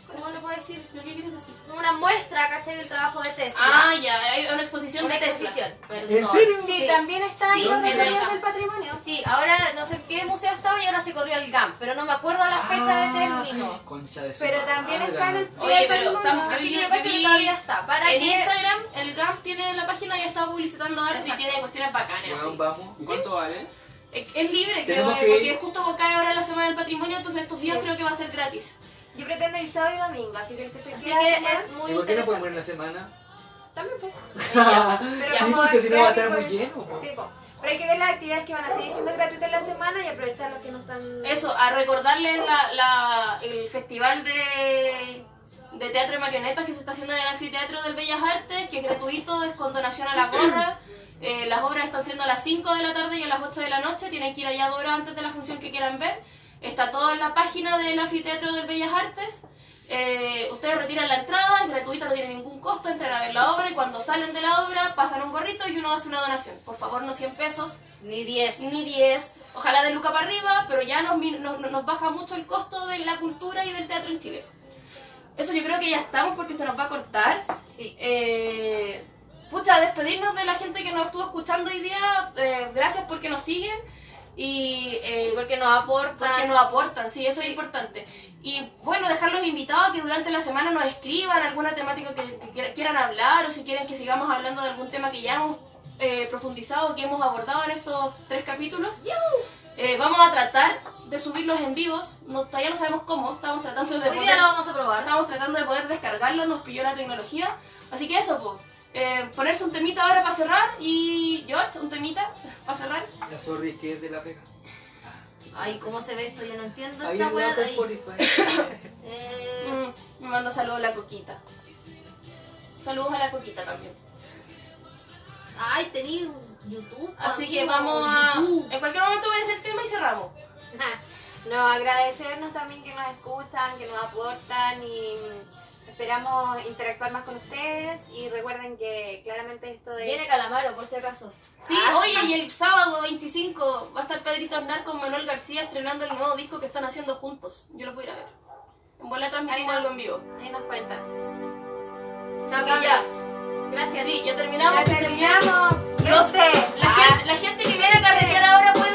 Speaker 1: ¿Cómo lo puedo decir?
Speaker 2: ¿Pero qué quieres decir?
Speaker 1: Una muestra, ¿cachai? Del trabajo de Tesla.
Speaker 2: Ah, ya, hay una exposición
Speaker 1: una
Speaker 2: de Tesla.
Speaker 1: exposición.
Speaker 3: ¿En serio?
Speaker 4: Sí,
Speaker 1: Sí.
Speaker 4: también está
Speaker 1: Sí,
Speaker 4: en los
Speaker 1: campo.
Speaker 4: del patrimonio.
Speaker 1: Sí, ahora no sé qué museo estaba y ahora se corrió el GAM, pero no me acuerdo la fecha de término.
Speaker 3: Ah, Concha de su
Speaker 4: Pero también está en el
Speaker 2: Oye, pero
Speaker 1: Así que yo cacho que todavía está. Para
Speaker 2: En
Speaker 1: que.
Speaker 2: Instagram, el GAMP tiene la página y ha estado publicitando arte y
Speaker 1: Exacto.
Speaker 2: tiene cuestiones bacanas.
Speaker 3: Bueno,
Speaker 2: así.
Speaker 3: vamos.
Speaker 5: ¿Y ¿Cuánto vale?
Speaker 2: Es, libre, creo, eh,
Speaker 3: que-
Speaker 2: porque justo cae ahora la Semana del Patrimonio, entonces estos días
Speaker 4: Sí.
Speaker 2: creo que va a ser gratis.
Speaker 4: Yo pretendo ir sábado y domingo, así que el que se
Speaker 1: Así
Speaker 4: quiera
Speaker 1: que
Speaker 4: sumar,
Speaker 1: es muy
Speaker 3: ¿Y por qué no podemos
Speaker 1: interesante.
Speaker 3: ir en la semana?
Speaker 4: también pues.
Speaker 3: sí,
Speaker 4: como
Speaker 3: porque si no va a estar muy
Speaker 4: pues,
Speaker 3: lleno.
Speaker 4: Sí, po. Pero hay que ver las actividades que van a seguir siendo gratuitas en la semana y aprovechar los que no están.
Speaker 2: Eso, a recordarles la, la- el festival de, de teatro de marionetas que se está haciendo en el anfiteatro del Bellas Artes, que es gratuito, es con donación a la gorra. Eh, las obras están siendo a las 5 de la tarde y a las 8 de la noche. Tienen que ir allá dos horas antes de la función que quieran ver. Está todo en la página del anfiteatro del Bellas Artes. Eh, ustedes retiran la entrada, es gratuita, no tiene ningún costo, entran a ver la obra y cuando salen de la obra pasan un gorrito y uno hace una donación. Por favor, no 100 pesos,
Speaker 1: Ni 10.
Speaker 2: ni 10, ojalá de Luca para arriba, pero ya nos, nos, nos baja mucho el costo de la cultura y del teatro en Chile. Eso yo creo que ya estamos porque se nos va a cortar.
Speaker 1: Sí.
Speaker 2: Eh, pucha, despedirnos de la gente que nos estuvo escuchando hoy día. eh, gracias porque nos siguen y eh,
Speaker 1: Porque nos aportan.
Speaker 2: porque nos aportan, sí, eso es importante. Y bueno, dejarlos invitados a que durante la semana nos escriban alguna temática que, que quiera- quieran hablar o si quieren que sigamos hablando de algún tema que ya hemos eh, profundizado, que hemos abordado en estos tres capítulos. Eh, vamos a tratar de subirlos en vivos, no, todavía no sabemos cómo, estamos tratando de
Speaker 1: Hoy
Speaker 2: poder,
Speaker 1: día lo vamos a probar.
Speaker 2: estamos tratando de poder descargarlo, nos pilló la tecnología. Así que eso, pues, eh, ponerse un temita ahora para cerrar y George, un temita para cerrar.
Speaker 3: Ya sorry, que es de la pega.
Speaker 1: Ay, ¿cómo se ve esto? Yo no entiendo
Speaker 3: Ahí
Speaker 1: esta weá
Speaker 3: la
Speaker 1: de ahí. Eh,
Speaker 2: Mm, me manda saludos la coquita. Saludos a la coquita también.
Speaker 1: Ay, tení YouTube.
Speaker 2: Así
Speaker 1: amigo,
Speaker 2: que vamos a.
Speaker 1: YouTube.
Speaker 2: En cualquier momento aparece el tema y cerramos.
Speaker 4: No, agradecernos también que nos escuchan, que nos aportan y esperamos interactuar más con ustedes y recuerden que claramente esto es...
Speaker 1: Viene Calamaro, por si acaso.
Speaker 2: Sí,
Speaker 4: Ah.
Speaker 2: oye, y el sábado 25 va a estar Pedrito Aznar con Manuel García estrenando el nuevo disco que están haciendo juntos. Yo los voy a ir a ver. En bola transmitimos algo en vivo.
Speaker 4: Ahí nos cuentan.
Speaker 1: Chao, cabros. Gracias.
Speaker 2: Sí, ya terminamos.
Speaker 4: Ya terminamos.
Speaker 2: Los- La, gente, la gente que viene a carretear ahora puede